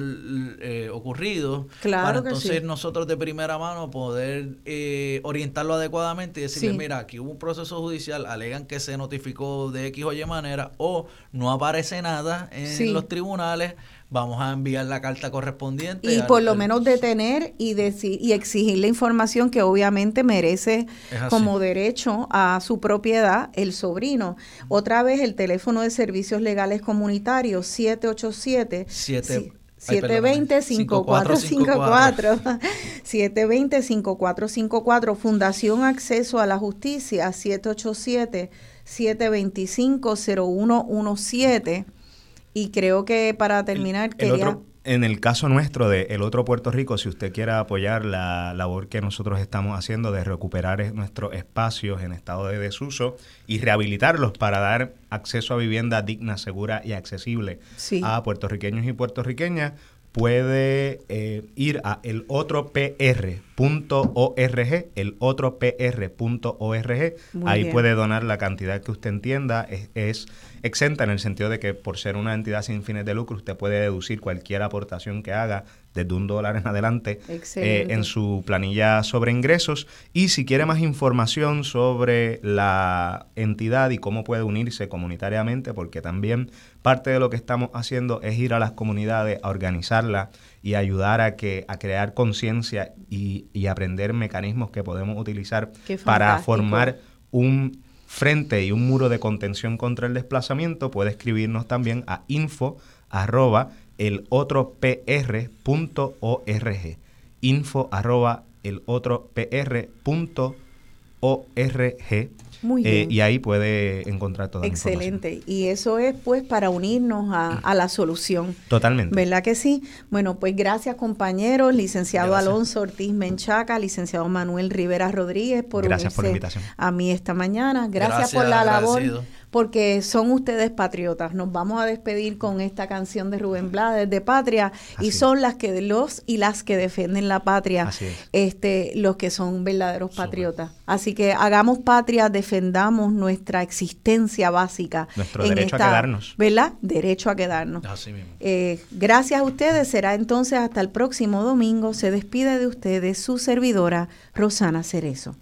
eh, ocurrido. Claro para entonces nosotros de primera mano poder eh, orientarlo adecuadamente y decirle, mira, aquí hubo un proceso judicial, alegan que se notificó de X o Y manera, o no aparece nada en los tribunales vamos a enviar la carta correspondiente. Y por lo menos detener y, decir, y exigir la información que obviamente merece como derecho a su propiedad el sobrino. Otra vez el teléfono de servicios legales comunitarios 787 720-5454. 720-5454. Fundación Acceso a la Justicia 787-725-0117. Y creo que para terminar quería... en el caso nuestro de El Otro Puerto Rico, si usted quiere apoyar la labor que nosotros estamos haciendo de recuperar nuestros espacios en estado de desuso y rehabilitarlos para dar acceso a vivienda digna, segura y accesible a puertorriqueños y puertorriqueñas, puede eh, ir a elotropr.org, elotropr.org. Ahí puede donar la cantidad que usted entienda. es exenta en el sentido de que por ser una entidad sin fines de lucro, usted puede deducir cualquier aportación que haga desde un dólar en adelante eh, en su planilla sobre ingresos. Y si quiere más información sobre la entidad y cómo puede unirse comunitariamente, porque también parte de lo que estamos haciendo es ir a las comunidades a organizarla y ayudar a que a crear conciencia y, y, aprender mecanismos que podemos utilizar para formar un frente y un muro de contención contra el desplazamiento, puede escribirnos también a info arroba el otro. Info arroba el otro muy eh, bien. y ahí puede encontrar toda Excelente. Y eso es pues para unirnos a, la solución. Totalmente. ¿Verdad que sí? Bueno, pues gracias compañeros, licenciado Alonso Ortiz Menchaca, licenciado Manuel Rivera Rodríguez por gracias por la invitación. a mí esta mañana. Gracias, por la labor porque son ustedes patriotas. Nos vamos a despedir con esta canción de Rubén Blades de Patria y son las que los y las que defienden la patria, este, los que son verdaderos patriotas. Así que hagamos patria, defendamos nuestra existencia básica. Nuestro derecho a quedarnos. ¿Verdad? Derecho a quedarnos. Eh, gracias a ustedes. Será entonces hasta el próximo domingo. Se despide de ustedes su servidora, Rosana Cerezo.